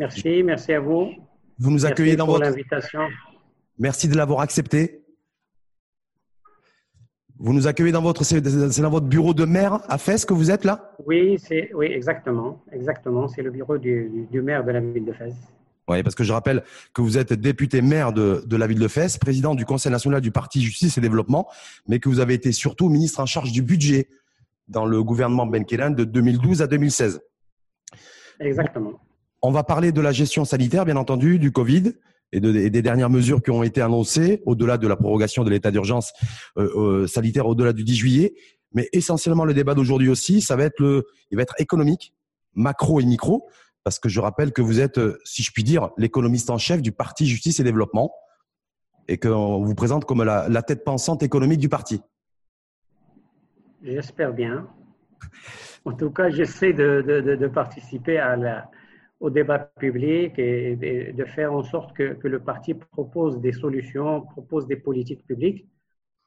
Merci, merci à vous. Vous nous accueillez dans votre l'invitation. Merci de l'avoir accepté. Vous nous accueillez dans votre c'est dans votre bureau de maire à Fès que vous êtes là? Oui, c'est oui exactement, exactement. C'est le bureau du, du, maire de la ville de Fès. Oui, parce que je rappelle que vous êtes député maire de, de la ville de Fès, président du Conseil national du Parti Justice et Développement, mais que vous avez été surtout ministre en charge du budget dans le gouvernement Benkelan de 2012 à 2016. Exactement. On va parler de la gestion sanitaire, bien entendu, du Covid et, de, des dernières mesures qui ont été annoncées, au-delà de la prorogation de l'état d'urgence euh, euh, sanitaire, au-delà du 10 juillet. Mais essentiellement, le débat d'aujourd'hui aussi, ça va être le, il va être économique, macro et micro, parce que je rappelle que vous êtes, euh, si je puis dire, l'économiste en chef du parti Justice et Développement, et qu'on vous présente comme la, la tête pensante économique du parti. J'espère bien. En tout cas, j'essaie de, de, de, participer à la, au débat public et de faire en sorte que, que, le parti propose des solutions, propose des politiques publiques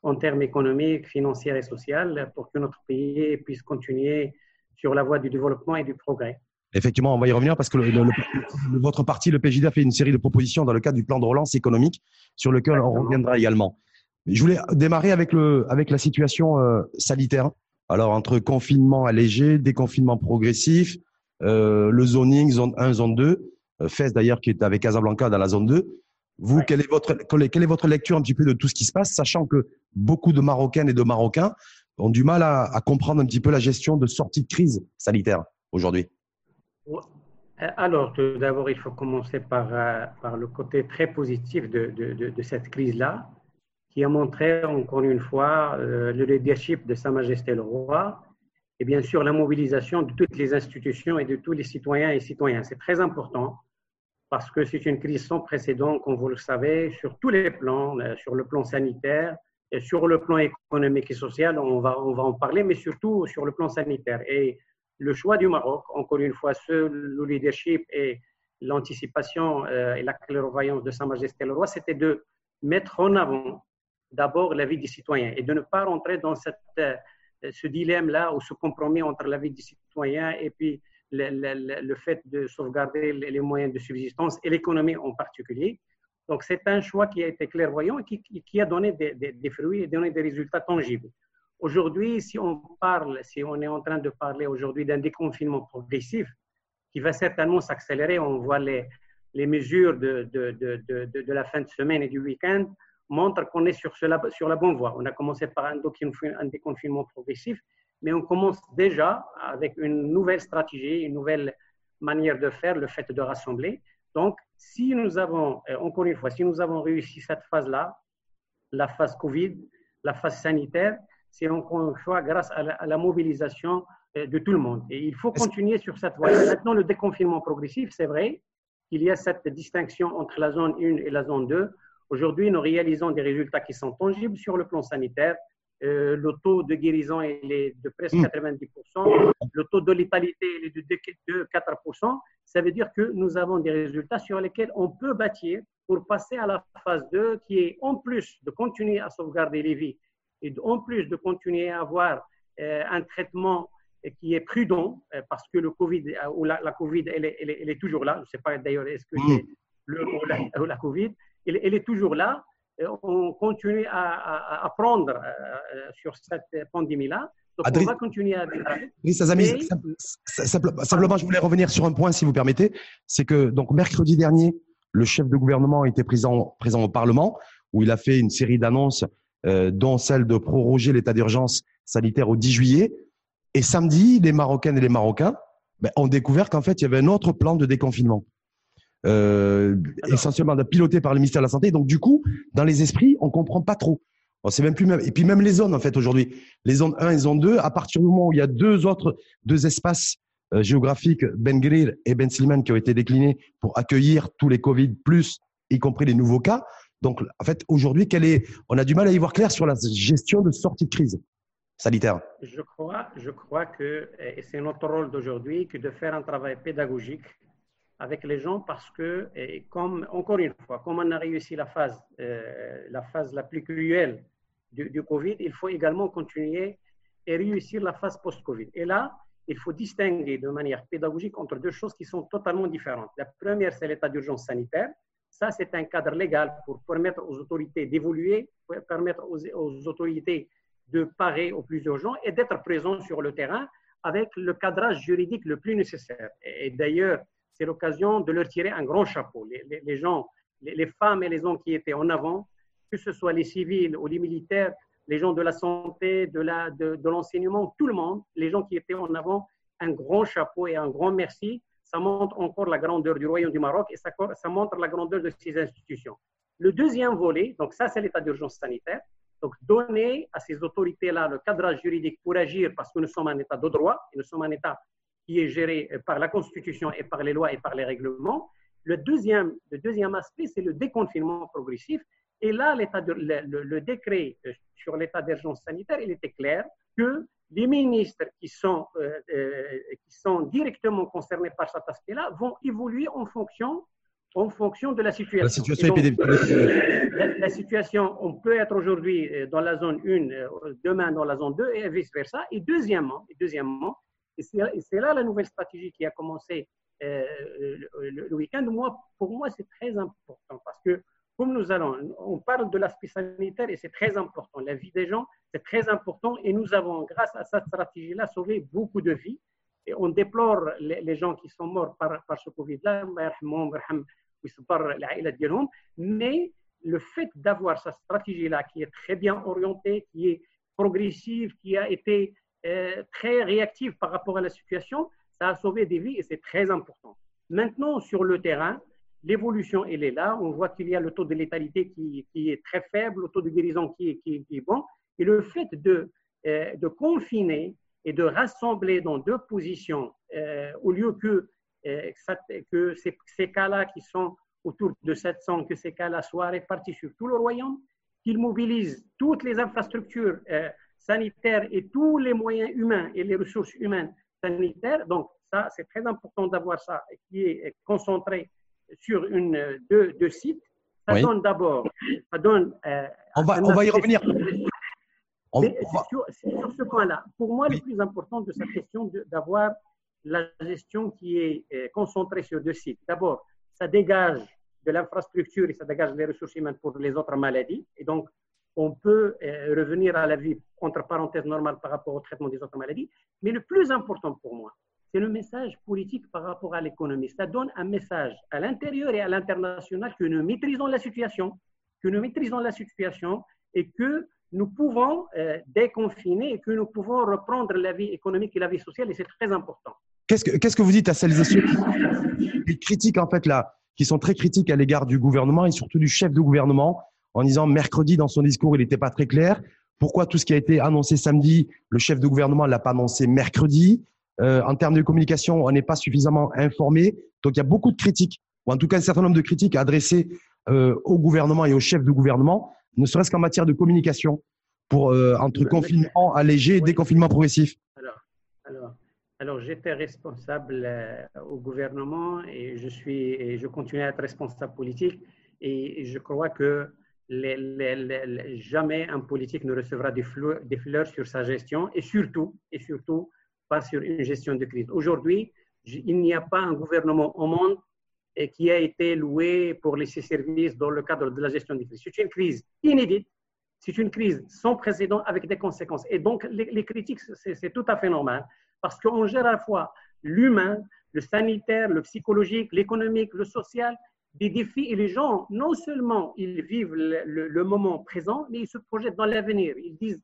en termes économiques, financiers et sociaux pour que notre pays puisse continuer sur la voie du développement et du progrès. Effectivement, on va y revenir parce que le, votre parti, le PJD, a fait une série de propositions dans le cadre du plan de relance économique sur lequel on reviendra également. Je voulais démarrer avec, le, avec la situation euh, sanitaire. Alors, entre confinement allégé, déconfinement progressif, euh, le zoning, zone 1, zone 2, euh, FES d'ailleurs qui est avec Casablanca dans la zone 2. Vous, quelle, est votre, quelle est votre lecture un petit peu de tout ce qui se passe, sachant que beaucoup de Marocaines et de Marocains ont du mal à, à comprendre un petit peu la gestion de sortie de crise sanitaire aujourd'hui? Alors, tout d'abord, il faut commencer par, par, le côté très positif de, de, de, de cette crise-là qui a montré encore une fois euh, le leadership de Sa Majesté le Roi et bien sûr la mobilisation de toutes les institutions et de tous les citoyens et citoyennes. C'est très important parce que c'est une crise sans précédent, comme vous le savez, sur tous les plans, euh, sur le plan sanitaire, et sur le plan économique et social, on va, on va en parler, mais surtout sur le plan sanitaire. Et le choix du Maroc, encore une fois, ce, le leadership et l'anticipation euh, et la clairvoyance de Sa Majesté le Roi, c'était de mettre en avant d'abord la vie des citoyens et de ne pas rentrer dans cette, euh, ce dilemme-là ou ce compromis entre la vie des citoyens et puis le, le, le fait de sauvegarder les moyens de subsistance et l'économie en particulier. Donc, c'est un choix qui a été clairvoyant et qui, qui a donné des, des, des, fruits et donné des résultats tangibles. Aujourd'hui, si on parle, si on est en train de parler aujourd'hui d'un déconfinement progressif qui va certainement s'accélérer, on voit les, les mesures de, de, de, de, la fin de semaine et du week-end, montre qu'on est sur, cela, sur la bonne voie. On a commencé par un, un déconfinement progressif, mais on commence déjà avec une nouvelle stratégie, une nouvelle manière de faire, le fait de rassembler. Donc, si nous avons, euh, encore une fois, si nous avons réussi cette phase-là, la phase Covid, la phase sanitaire, c'est encore une fois grâce à la, à la, mobilisation euh, de tout le monde. Et il faut continuer sur cette voie. Maintenant, le déconfinement progressif, c'est vrai qu'il y a cette distinction entre la zone 1 et la zone 2. Aujourd'hui, nous réalisons des résultats qui sont tangibles sur le plan sanitaire. Euh, le taux de guérison est de presque 90%, mm. le taux de létalité est de 4%. Ça veut dire que nous avons des résultats sur lesquels on peut bâtir pour passer à la phase 2, qui est en plus de continuer à sauvegarder les vies et en plus de continuer à avoir euh, un traitement qui est prudent, euh, parce que le COVID, ou la, la Covid, elle est, elle, est, elle est, toujours là. Je ne sais pas d'ailleurs, est-ce que c'est mm. le ou la, ou la Covid? Elle, elle, est toujours là. On continue à, à, à prendre euh, sur cette pandémie-là. Donc, Adrien, on va continuer à. Oui, mais... simplement, simplement, je voulais revenir sur un point, si vous permettez. C'est que, donc, mercredi dernier, le chef de gouvernement était présent, présent au Parlement, où il a fait une série d'annonces, euh, dont celle de proroger l'état d'urgence sanitaire au 10 juillet. Et samedi, les Marocaines et les Marocains ben, ont découvert qu'en fait, il y avait un autre plan de déconfinement euh, essentiellement piloté par le ministère de la Santé. Donc, du coup, dans les esprits, on comprend pas trop. On sait même plus même. Et puis même les zones, en fait, aujourd'hui, les zones 1 et zone 2, à partir du moment où il y a deux autres, deux espaces euh, géographiques, Ben Grir et Ben Sliman, qui ont été déclinés pour accueillir tous les Covid plus, y compris les nouveaux cas. Donc, en fait, aujourd'hui, quelle est, on a du mal à y voir clair sur la gestion de sortie de crise sanitaire. Je crois, je crois que, et c'est notre rôle d'aujourd'hui, que de faire un travail pédagogique avec les gens parce que, comme, encore une fois, comme on a réussi la phase, euh, la phase la plus cruelle du, Covid, il faut également continuer et réussir la phase post-Covid. Et là, il faut distinguer de manière pédagogique entre deux choses qui sont totalement différentes. La première, c'est l'état d'urgence sanitaire. Ça, c'est un cadre légal pour permettre aux autorités d'évoluer, permettre aux, aux, autorités de parer au plus urgent et d'être présents sur le terrain avec le cadrage juridique le plus nécessaire. Et, d'ailleurs, c'est l'occasion de leur tirer un grand chapeau. Les, gens, les, femmes et les hommes qui étaient en avant, que ce soit les civils ou les militaires, les gens de la santé, de l'enseignement, tout le monde, les gens qui étaient en avant, un grand chapeau et un grand merci. Ça montre encore la grandeur du Royaume du Maroc et ça, ça montre la grandeur de ces institutions. Le deuxième volet, donc ça c'est l'état d'urgence sanitaire, donc donner à ces autorités-là le cadrage juridique pour agir parce que nous sommes un État de droit et nous sommes un État qui est géré par la Constitution et par les lois et par les règlements. Le deuxième, le deuxième aspect, c'est le déconfinement progressif et là, de, le, le, décret euh, sur l'état d'urgence sanitaire, il était clair que les ministres qui sont, euh, euh, qui sont directement concernés par cet aspect-là vont évoluer en fonction, en fonction de la situation. La situation épidémique. La, situation, on peut être aujourd'hui dans la zone 1, demain dans la zone 2 et vice-versa. Et deuxièmement, et deuxièmement, et c'est là la nouvelle stratégie qui a commencé le, le week-end. Pour moi, c'est très important parce que comme nous allons, on parle de l'aspect sanitaire et c'est très important. La vie des gens, c'est très important et nous avons, grâce à cette stratégie-là, sauvé beaucoup de vies. Et on déplore les, gens qui sont morts par, par ce Covid-là, mais le fait d'avoir cette stratégie-là qui est très bien orientée, qui est progressive, qui a été euh, très réactive par rapport à la situation, ça a sauvé des vies et c'est très important. Maintenant, sur le terrain, l'évolution, elle est là. On voit qu'il y a le taux de létalité qui, est très faible, le taux de guérison qui est, bon. Et le fait de, euh, de, confiner et de rassembler dans deux positions, euh, au lieu que, que ces, ces cas-là qui sont autour de 700, que ces cas-là soient répartis sur tout le royaume, qu'ils mobilisent toutes les infrastructures sanitaires et tous les moyens humains et les ressources humaines sanitaires. Donc, ça, c'est très important d'avoir ça qui est concentré sur une, deux, deux sites, ça donne d'abord, ça donne. Euh, on, va, on va y revenir. Sur, sur, ce point-là, pour moi, le plus important de cette question, d'avoir la gestion qui est euh, concentrée sur deux sites. D'abord, ça dégage de l'infrastructure et ça dégage des ressources humaines pour les autres maladies. Et donc, on peut euh, revenir à la vie, entre parenthèses, normale par rapport au traitement des autres maladies. Mais le plus important pour moi, c'est le message politique par rapport à l'économie. Ça donne un message à l'intérieur et à l'international que nous maîtrisons la situation, que nous maîtrisons la situation et que nous pouvons euh, déconfiner et que nous pouvons reprendre la vie économique et la vie sociale et c'est très important. Qu'est-ce que, vous dites à celles et ceux qui critiquent en fait là, qui sont très critiques à l'égard du gouvernement et surtout du chef de gouvernement en disant mercredi dans son discours il n'était pas très clair. Pourquoi tout ce qui a été annoncé samedi, le chef de gouvernement ne l'a pas annoncé mercredi? Euh, en termes de communication, on n'est pas suffisamment informé. Donc, il y a beaucoup de critiques, ou en tout cas un certain nombre de critiques adressées euh, au gouvernement et au chef de gouvernement, ne serait-ce qu'en matière de communication, pour euh, entre confinement allégé et déconfinement progressif. Alors, alors, alors j'étais responsable au gouvernement et je suis et je continue à être responsable politique et, je crois que les, les, jamais un politique ne recevra des fleurs, des sur sa gestion et surtout et surtout sur une gestion de crise. Aujourd'hui, il n'y a pas un gouvernement au monde qui a été loué pour laisser service dans le cadre de la gestion de crise. C'est une crise inédite, c'est une crise sans précédent avec des conséquences. Et donc, les, critiques, c'est tout à fait normal parce qu'on gère à la fois l'humain, le sanitaire, le psychologique, l'économique, le social, des défis. Et les gens, non seulement ils vivent le, moment présent, mais ils se projettent dans l'avenir. Ils disent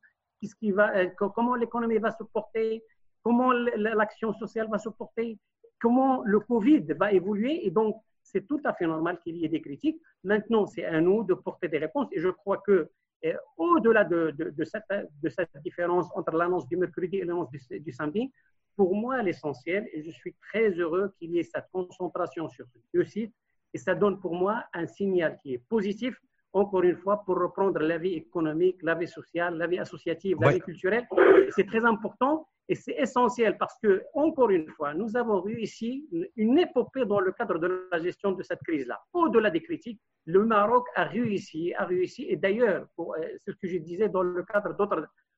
euh, comment l'économie va se porter, comment l'action sociale va se porter, comment le Covid va évoluer. Et donc, c'est tout à fait normal qu'il y ait des critiques. Maintenant, c'est à nous de porter des réponses. Et je crois que eh, au-delà de, cette, différence entre l'annonce du mercredi et l'annonce du, samedi, pour moi, l'essentiel, et je suis très heureux qu'il y ait cette concentration sur ces deux sites, et ça donne pour moi un signal qui est positif encore une fois, pour reprendre la vie économique, la vie sociale, la vie associative, la vie culturelle. C'est très important et c'est essentiel parce que, encore une fois, nous avons réussi une épopée dans le cadre de la gestion de cette crise-là. Au-delà des critiques, le Maroc a réussi, a réussi. Et d'ailleurs, euh, c'est ce que je disais dans le cadre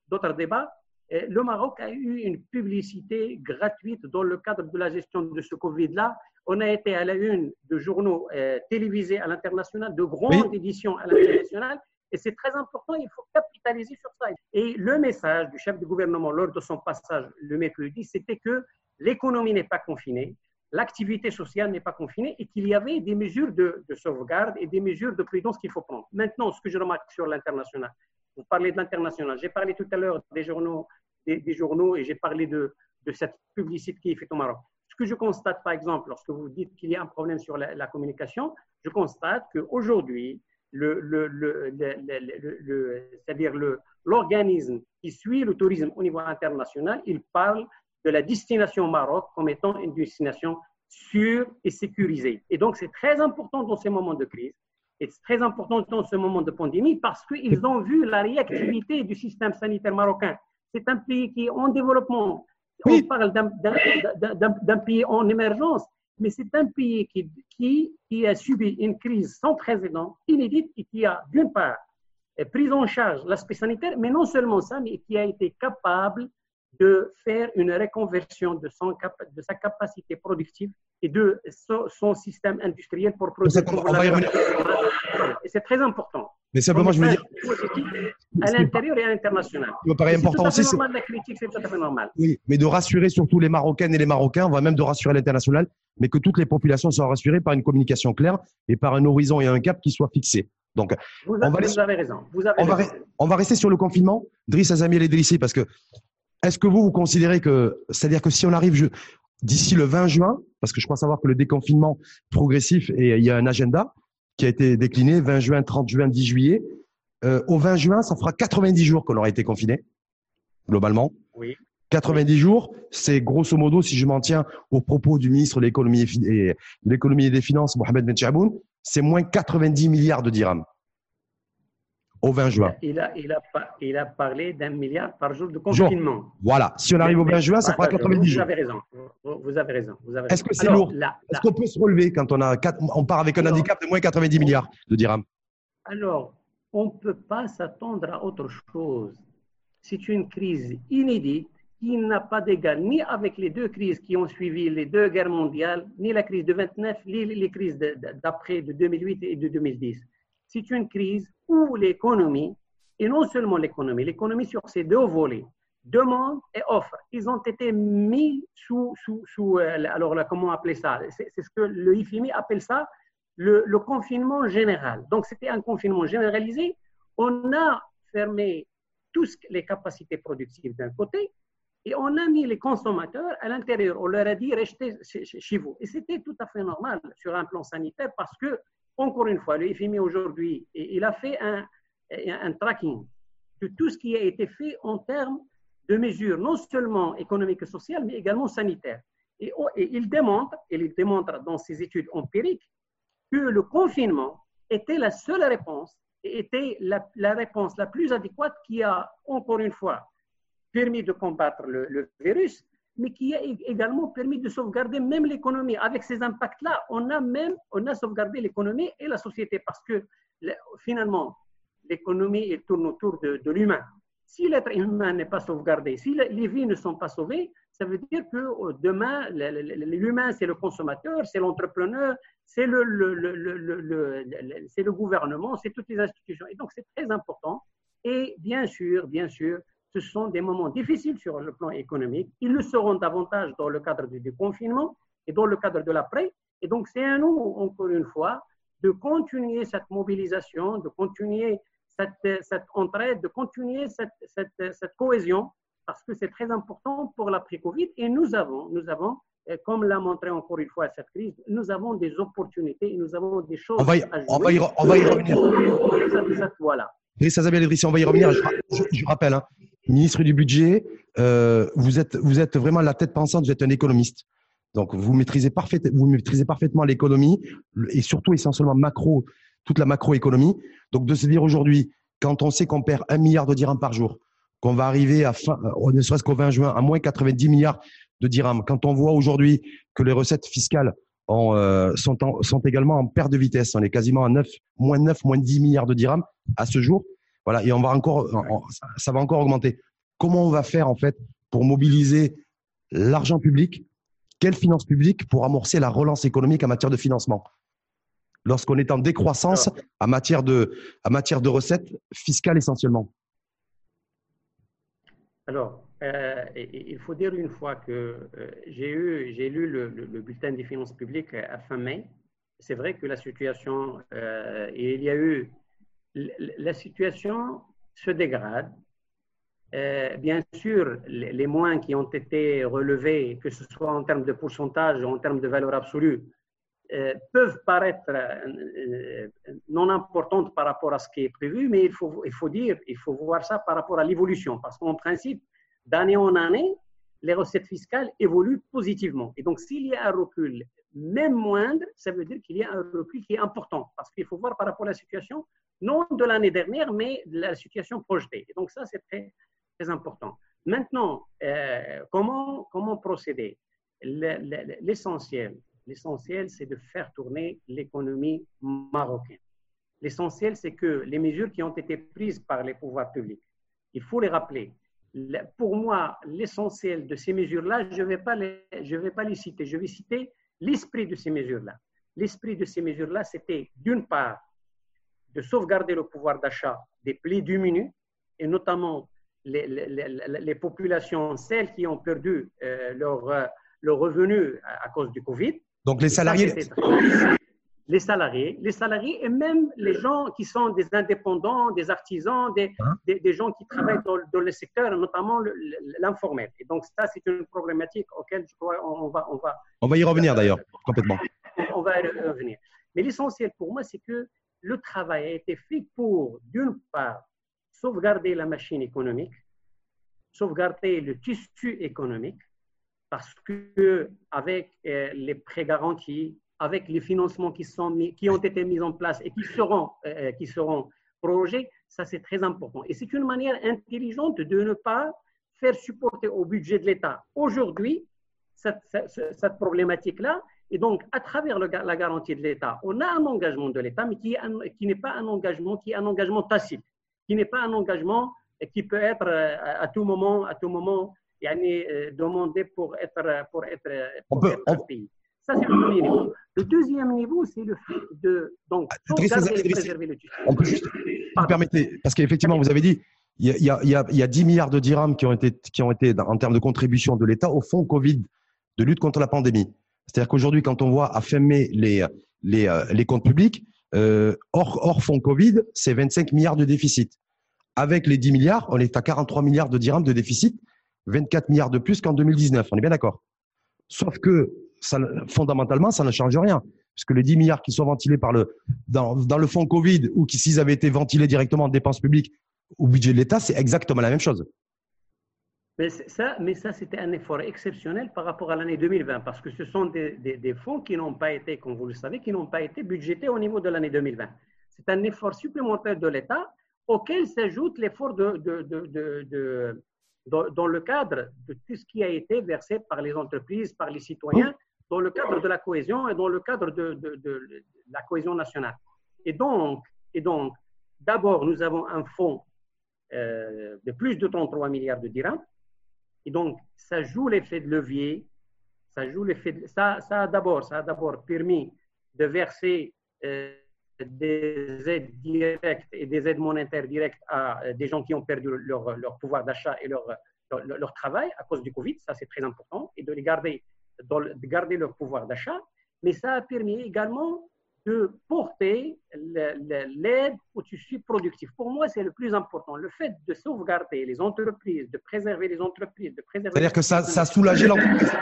d'autres débats, le Maroc a eu une publicité gratuite dans le cadre de la gestion de ce Covid-là. On a été à la une de journaux euh, télévisés à l'international, de grandes éditions à l'international. Et c'est très important, il faut capitaliser sur ça. Et le message du chef du gouvernement lors de son passage le mercredi, c'était que l'économie n'est pas confinée, l'activité sociale n'est pas confinée et qu'il y avait des mesures de, sauvegarde et des mesures de prudence qu'il faut prendre. Maintenant, ce que je remarque sur l'international, vous parlez de l'international, j'ai parlé tout à l'heure des journaux des, journaux et j'ai parlé de, de, cette publicité qui est faite au Maroc. Ce que je constate, par exemple, lorsque vous dites qu'il y a un problème sur la, communication, je constate qu'aujourd'hui, le, c'est-à-dire l'organisme qui suit le tourisme au niveau international, il parle de la destination Maroc comme étant une destination sûre et sécurisée. Et donc, c'est très important dans ces moments de crise et c'est très important dans ce moment de pandémie parce qu'ils ont vu la réactivité du système sanitaire marocain c'est un pays qui est en développement. On parle d'un pays en émergence, mais c'est un pays qui, qui, qui, a subi une crise sans précédent, inédite, et qui a, d'une part, pris en charge l'aspect sanitaire, mais non seulement ça, mais qui a été capable de faire une reconversion de, son, de sa capacité productive et de son, système industriel pour produire. Et c'est très important. Mais simplement, je veux dire. À l'intérieur et à l'international. Il me paraît important aussi. C'est la critique, c'est tout à fait normal. Oui, mais de rassurer surtout les Marocaines et les Marocains, on va même de rassurer l'international, mais que toutes les populations soient rassurées par une communication claire et par un horizon et un cap qui soit fixé. Donc, vous, avez, vous raison. Vous avez on, raison. Va, on, Va, rester sur le confinement. Driss Azami et Drissi, parce que est-ce que vous, vous considérez que, c'est-à-dire que si on arrive d'ici le 20 juin, parce que je crois savoir que le déconfinement progressif et il y a un agenda qui a été décliné 20 juin, 30 juin, 10 juillet. Euh, au 20 juin, ça fera 90 jours qu'on aura été confiné, globalement. Oui. 90 jours, c'est grosso modo, si je m'en tiens aux propos du ministre de l'économie et, l'économie et des finances, Mohamed Ben Chaboun, c'est moins 90 milliards de dirhams au 20 juin. Il a, il a, il a parlé d'un milliard par jour de confinement. Voilà. Si on arrive au 20 juin, ça fera 90 jours. Vous avez raison. Vous avez raison. Est-ce que c'est lourd? Est-ce qu'on peut se relever quand on, a on part avec un handicap de moins 90 milliards de dirhams? Alors, on ne peut pas s'attendre à autre chose. C'est une crise inédite qui n'a pas d'égal ni avec les deux crises qui ont suivi les deux guerres mondiales, ni la crise de 29, ni les crises d'après de 2008 et de 2010 c'est une crise où l'économie, et non seulement l'économie, l'économie sur ces deux volets, demande et offre, ils ont été mis sous, sous, sous euh, alors comment appeler ça? C'est ce que le IFMI appelle ça le, confinement général. Donc, c'était un confinement généralisé. On a fermé toutes les capacités productives d'un côté et on a mis les consommateurs à l'intérieur. On leur a dit restez chez vous. Et c'était tout à fait normal sur un plan sanitaire parce que encore une fois, le FMI aujourd'hui, il a fait un, tracking de tout ce qui a été fait en termes de mesures, non seulement économiques et sociales, mais également sanitaires. Et, il démontre, et il démontre dans ses études empiriques, que le confinement était la seule réponse, et était la, réponse la plus adéquate qui a, encore une fois, permis de combattre le, le virus, mais qui a également permis de sauvegarder même l'économie. Avec ces impacts-là, on a même on a sauvegardé l'économie et la société parce que finalement, l'économie tourne autour de, l'humain. Si l'être humain n'est pas sauvegardé, si les vies ne sont pas sauvées, ça veut dire que euh, demain, l'humain, c'est le consommateur, c'est l'entrepreneur, c'est le, le, le, gouvernement, c'est toutes les institutions. Et donc, c'est très important. Et bien sûr, bien sûr, ce sont des moments difficiles sur le plan économique. Ils le seront davantage dans le cadre du déconfinement et dans le cadre de l'après. Et donc, c'est à nous, encore une fois, de continuer cette mobilisation, de continuer cette, cette entraide, de continuer cette, cette, cette cohésion, parce que c'est très important pour l'après-Covid. Et nous avons, nous avons, comme l'a montré encore une fois cette crise, nous avons des opportunités, nous avons des choses on va y, à jouer. On va y, on va y revenir. Voilà. on va y revenir. Je, je, rappelle, hein, ministre du budget, euh, vous êtes vous êtes vraiment la tête pensante, vous êtes un économiste. Donc vous maîtrisez parfaitement vous maîtrisez parfaitement l'économie et surtout essentiellement macro toute la macroéconomie. Donc de se dire aujourd'hui quand on sait qu'on perd un milliard de dirhams par jour, qu'on va arriver à fin, euh, ne serait-ce qu'au 20 juin à moins 90 milliards de dirhams. Quand on voit aujourd'hui que les recettes fiscales euh, sont, également en perte de vitesse, on est quasiment à 9, moins 9, moins 10 milliards de dirhams à ce jour. Voilà, et on va encore, ça va encore augmenter. comment on va faire en fait pour mobiliser l'argent public, quelle finance publique pour amorcer la relance économique en matière de financement? Lorsqu'on est en décroissance en matière de, en matière de recettes fiscales essentiellement Alors, euh, il faut dire une fois que euh, j'ai eu, j'ai lu le, bulletin des finances publiques à fin mai. C'est vrai que la situation, euh, il y a eu, la situation se dégrade. bien sûr, les, les, moins qui ont été relevés, que ce soit en termes de pourcentage ou en termes de valeur absolue, peuvent paraître euh, non importantes par rapport à ce qui est prévu, mais il faut, il faut dire, il faut voir ça par rapport à l'évolution, parce qu'en principe, d'année en année, les recettes fiscales évoluent positivement. Et donc, s'il y a un recul, même moindre, ça veut dire qu'il y a un recul qui est important, parce qu'il faut voir par rapport à la situation, non de l'année dernière, mais de la situation projetée. Et donc, ça, c'est très, très important. Maintenant, euh, comment, comment procéder? L'essentiel, L'essentiel, c'est de faire tourner l'économie marocaine. L'essentiel, c'est que les mesures qui ont été prises par les pouvoirs publics, il faut les rappeler. Pour moi, l'essentiel de ces mesures-là, je ne vais, pas les, vais pas les citer. Je vais citer l'esprit de ces mesures-là. L'esprit de ces mesures-là, c'était d'une part de sauvegarder le pouvoir d'achat des plus démunis, et notamment les, populations, celles qui ont perdu euh, euh, leur revenu à, cause du Covid, donc les salariés. les salariés, les salariés et même les gens qui sont des indépendants, des artisans, des, hein? des, gens qui travaillent dans, le secteur, notamment l'informel. Et donc ça, c'est une problématique auquel je crois on va, on va. On va y revenir d'ailleurs, complètement. On va y revenir. Mais l'essentiel pour moi, c'est que le travail a été fait pour, d'une part, sauvegarder la machine économique, sauvegarder le tissu économique, parce que avec euh, les prêts garantis, avec les financements qui, sont qui ont été mis en place et qui seront, euh, euh, qui seront prorogés, ça c'est très important. Et c'est une manière intelligente de ne pas faire supporter au budget de l'État aujourd'hui cette, problématique-là. Et donc, à travers la garantie de l'État, on a un engagement de l'État, mais qui, n'est pas un engagement qui est un engagement tacite, qui n'est pas un engagement qui peut être à tout moment, à tout moment yani, euh, demander pour être, pour être, pour on peut, être pays. Ça, c'est le premier niveau. Le deuxième niveau, c'est le fait de donc, ah, préserver le On peut juste, vous permettez, parce qu'effectivement, vous avez dit, il y, a, il, y a, il y, a, 10 milliards de dirhams qui ont été, qui ont été en termes de contribution de l'État au fonds Covid de lutte contre la pandémie. C'est-à-dire qu'aujourd'hui, quand on voit à fin mai les, les, euh, les comptes publics, euh, hors, hors fonds Covid, c'est 25 milliards de déficit. Avec les 10 milliards, on est à 43 milliards de dirhams de déficit. 24 milliards de plus qu'en 2019. On est bien d'accord. Sauf que fondamentalement, ça ne change rien. Puisque les 10 milliards qui sont ventilés dans, le fonds Covid ou qui, s'ils avaient été ventilés directement en dépenses publiques au budget de l'État, c'est exactement la même chose. Mais ça, c'était un effort exceptionnel par rapport à l'année 2020, parce que ce sont des, fonds qui n'ont pas été, comme vous le savez, qui n'ont pas été budgétés au niveau de l'année 2020. C'est un effort supplémentaire de l'État auquel s'ajoute l'effort de, dans, le cadre de tout ce qui a été versé par les entreprises, par les citoyens, dans le cadre de la cohésion et dans le cadre de, la cohésion nationale. Et donc, et donc d'abord, nous avons un fonds euh, de plus de 33 milliards de dirhams. Et donc, ça joue l'effet de levier. Ça joue l'effet ça, ça a d'abord, ça a d'abord permis de verser euh, des aides directes et des aides monétaires directes à euh, des gens qui ont perdu leur, leur pouvoir d'achat et leur, leur, travail à cause du Covid, ça c'est très important, et de les garder, de garder leur pouvoir d'achat. Mais ça a permis également de porter l'aide au tissu productif. Pour moi, c'est le plus important. Le fait de sauvegarder les entreprises, de préserver les entreprises, de préserver. C'est-à-dire que ça, ça a soulagé l'entreprise.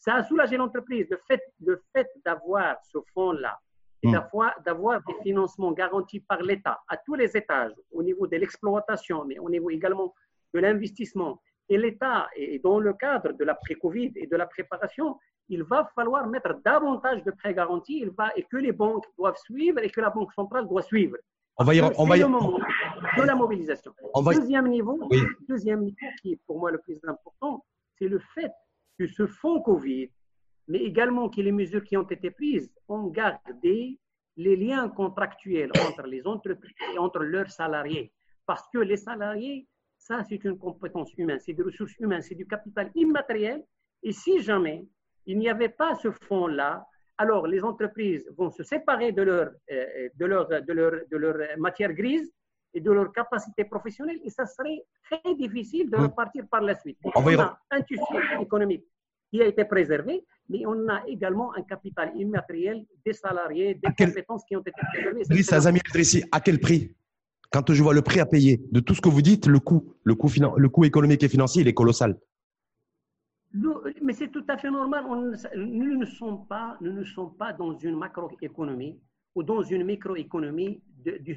Ça a soulagé l'entreprise. Le fait, le fait d'avoir ce fonds-là, et hmm. d'avoir des financements garantis par l'État à tous les étages, au niveau de l'exploitation, mais au niveau également de l'investissement. Et l'État, et dans le cadre de l'après-Covid et de la préparation, il va falloir mettre davantage de prêts garantis il va, et que les banques doivent suivre et que la Banque centrale doit suivre. On va y, on va le moment de la mobilisation. Deuxième, niveau, deuxième niveau, qui est pour moi le plus important, c'est le fait que ce fonds Covid mais également que les mesures qui ont été prises ont gardé les liens contractuels entre les entreprises et entre leurs salariés. Parce que les salariés Ça, c'est une compétence humaine, c'est des ressources humaines, c'est du capital immatériel. Et si jamais il n'y avait pas ce fonds-là, alors les entreprises vont se séparer de leur, euh, de leur, de leur, de leur matière grise et de leur capacité professionnelle et ça serait très difficile de Hum. repartir par la suite. On on a un tissu économique qui a été préservé, mais on a également un capital immatériel des salariés, des quel- compétences qui ont été préservées. Driss à quel prix? Quand je vois le prix à payer de tout ce que vous dites, le coût, le coût, finan- le coût économique et financier, il est colossal. Nous- mais c'est tout à fait normal. On nous, ne sommes pas, nous ne sommes pas dans une macroéconomie ou dans une microéconomie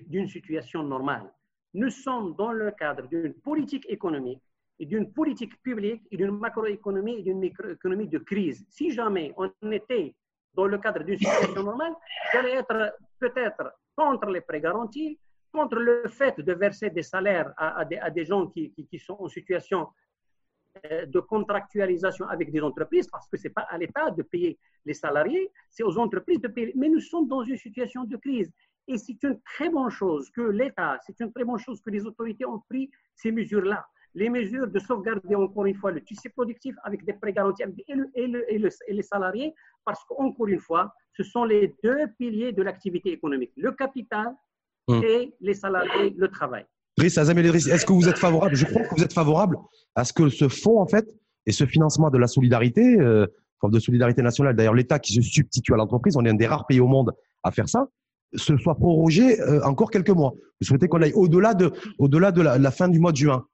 d'une situation normale. Nous sommes dans le cadre d'une politique économique d'une politique publique et d'une macroéconomie et d'une microéconomie de crise. Si jamais on était dans le cadre d'une situation normale, j'allais être peut-être contre les prêts garantis, contre le fait de verser des salaires à, des, gens qui, qui- qui sont en situation euh, de contractualisation avec des entreprises, parce que ce n'est pas à l'État de payer les salariés, c'est aux entreprises de payer. Mais nous sommes dans une situation de crise. Et c'est une très bonne chose que l'État, c'est une très bonne chose que les autorités ont pris ces mesures-là. Les mesures de sauvegarder encore une fois le tissu productif avec des prêts garantis et, le- et le- et le- et les salariés, parce qu'encore une fois, ce sont les deux piliers de l'activité économique, le capital Hum. et les salariés, le travail. Est-ce que vous êtes favorable? Je crois que vous êtes favorable à ce que ce fonds, en fait, et ce financement de la solidarité, euh, forme de solidarité nationale, d'ailleurs l'État qui se substitue à l'entreprise, on est un des rares pays au monde à faire ça, ce soit prorogé euh, encore quelques mois. Vous souhaitez qu'on aille au-delà de, au-delà de la, la fin du mois de juin?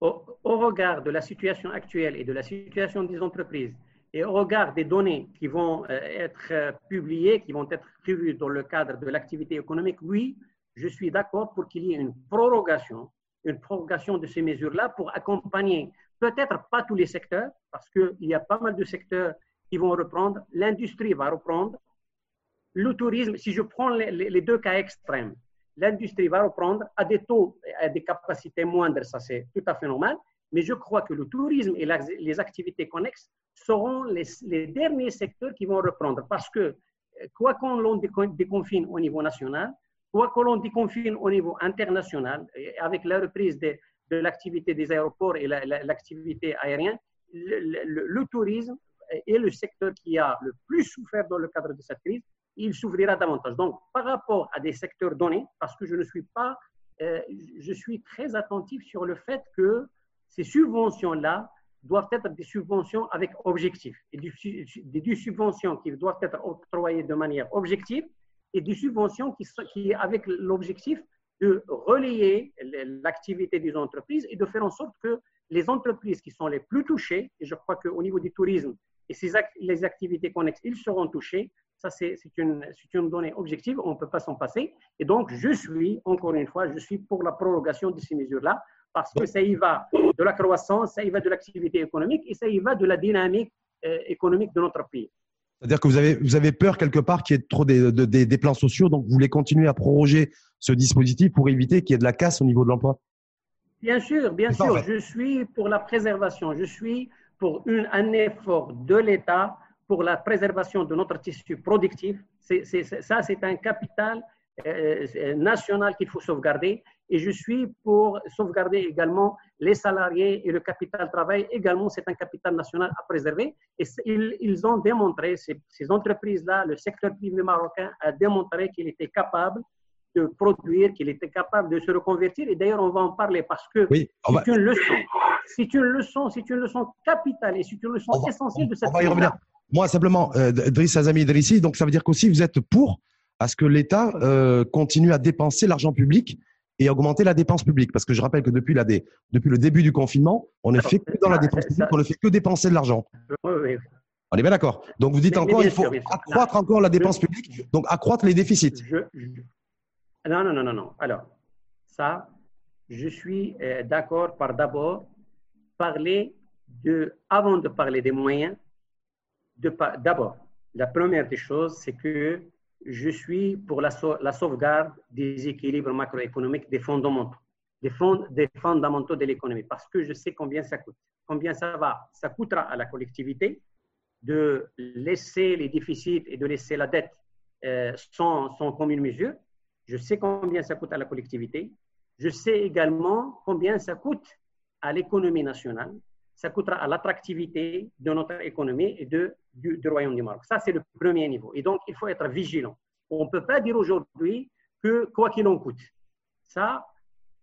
Au, regard de la situation actuelle et de la situation des entreprises et au regard des données qui vont euh, être euh, publiées, qui vont être prévues dans le cadre de l'activité économique, oui, je suis d'accord pour qu'il y ait une prorogation, une prorogation de ces mesures-là pour accompagner peut-être pas tous les secteurs, parce qu'il y a pas mal de secteurs qui vont reprendre, l'industrie va reprendre, le tourisme, si je prends les deux cas extrêmes, l'industrie va reprendre à des taux, à des capacités moindres, ça c'est tout à fait normal, mais je crois que le tourisme et les activités connexes seront les, derniers secteurs qui vont reprendre. Parce que euh, quoi qu'on l'on décon- déconfine au niveau national, quoi que l'on déconfine au niveau international, avec la reprise de l'activité des aéroports et la- la- l'activité aérienne, le tourisme est le secteur qui a le plus souffert dans le cadre de cette crise il s'ouvrira davantage. Donc, par rapport à des secteurs donnés, parce que je ne suis pas, euh, je suis très attentif sur le fait que ces subventions-là doivent être des subventions avec objectif, et des, subventions qui doivent être octroyées de manière objective, et des subventions qui, qui avec l'objectif de relayer l'activité des entreprises et de faire en sorte que les entreprises qui sont les plus touchées, et je crois qu'au niveau du tourisme et ces les activités connexes, ils seront touchés. Ça, c'est une, une donnée objective, on ne peut pas s'en passer. Et donc, je suis, encore une fois, je suis pour la prolongation de ces mesures-là, parce que ça y va de la croissance, ça y va de l'activité économique et ça y va de la dynamique euh, économique de notre pays. C'est-à-dire que vous avez, vous avez peur quelque part qu'il y ait trop des, de- des- des plans sociaux, donc vous voulez continuer à proroger ce dispositif pour éviter qu'il y ait de la casse au niveau de l'emploi? Bien sûr, bien sûr, je suis pour la préservation, je suis pour une, un effort de l'État pour la préservation de notre tissu productif. Ça, c'est un capital euh, euh, national qu'il faut sauvegarder. Et je suis pour sauvegarder également les salariés et le capital travail. Également, c'est un capital national à préserver. Et ils, ils ont démontré, ces, ces entreprises-là, le secteur privé marocain a démontré qu'il était capable de produire, qu'il était capable de se reconvertir. Et d'ailleurs, on va en parler parce que Oui, on va, c'est une leçon. C'est une leçon, c'est une leçon capitale et c'est une leçon va- essentielle de cette on va y crise-là. revenir. Moi, simplement, euh, Driss Azami Idrissi, donc ça veut dire qu'aussi vous êtes pour à ce que l'État euh, continue à dépenser l'argent public et augmenter la dépense publique. Parce que je rappelle que depuis, la dé- depuis le début du confinement, on ne fait que dans la dépense publique, on ne fait que dépenser de l'argent. Oui, oui. On est bien d'accord. Donc vous dites Mais- mais encore, bien il faut sûr, accroître encore la dépense publique, donc accroître les déficits. Je- je- Non, non, non, non, non. Alors, ça, je suis euh, d'accord par d'abord parler de, avant de parler des moyens, d'abord, la première des choses, c'est que je suis pour la, sau- la sauvegarde des équilibres macroéconomiques, des fondamentaux, des fondamentaux de l'économie, parce que je sais combien ça coûte, combien ça va, ça coûtera à la collectivité de laisser les déficits et de laisser la dette euh, sans, sans commune mesure. Je sais combien ça coûte à la collectivité. Je sais également combien ça coûte à l'économie nationale, ça coûtera à l'attractivité de notre économie et de, du, Royaume du Maroc. Ça, c'est le premier niveau. Et donc, il faut être vigilant. On ne peut pas dire aujourd'hui que quoi qu'il en coûte. Ça,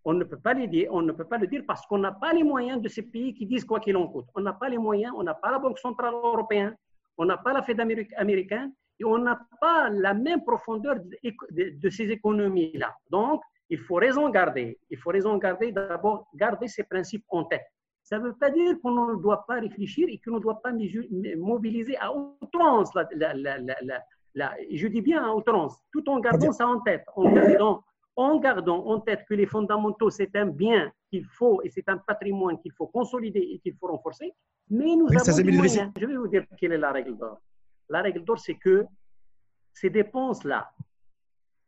on ne peut pas le dire, on ne peut pas le dire parce qu'on n'a pas les moyens de ces pays qui disent quoi qu'il en coûte. On n'a pas les moyens, on n'a pas la Banque centrale européenne, on n'a pas la Fed américaine et on n'a pas la même profondeur de, ces économies-là. Donc, il faut raison garder. Il faut raison garder, d'abord, garder ces principes en tête. Ça ne veut pas dire qu'on ne doit pas réfléchir et qu'on ne doit pas mobiliser à outrance, la, je dis bien à outrance, tout en gardant ça en tête, en gardant, en gardant en tête que les fondamentaux, c'est un bien qu'il faut et c'est un patrimoine qu'il faut consolider et qu'il faut renforcer, mais nous avons des moyens. Je vais vous dire quelle est la règle d'or. La règle d'or, c'est que ces dépenses-là,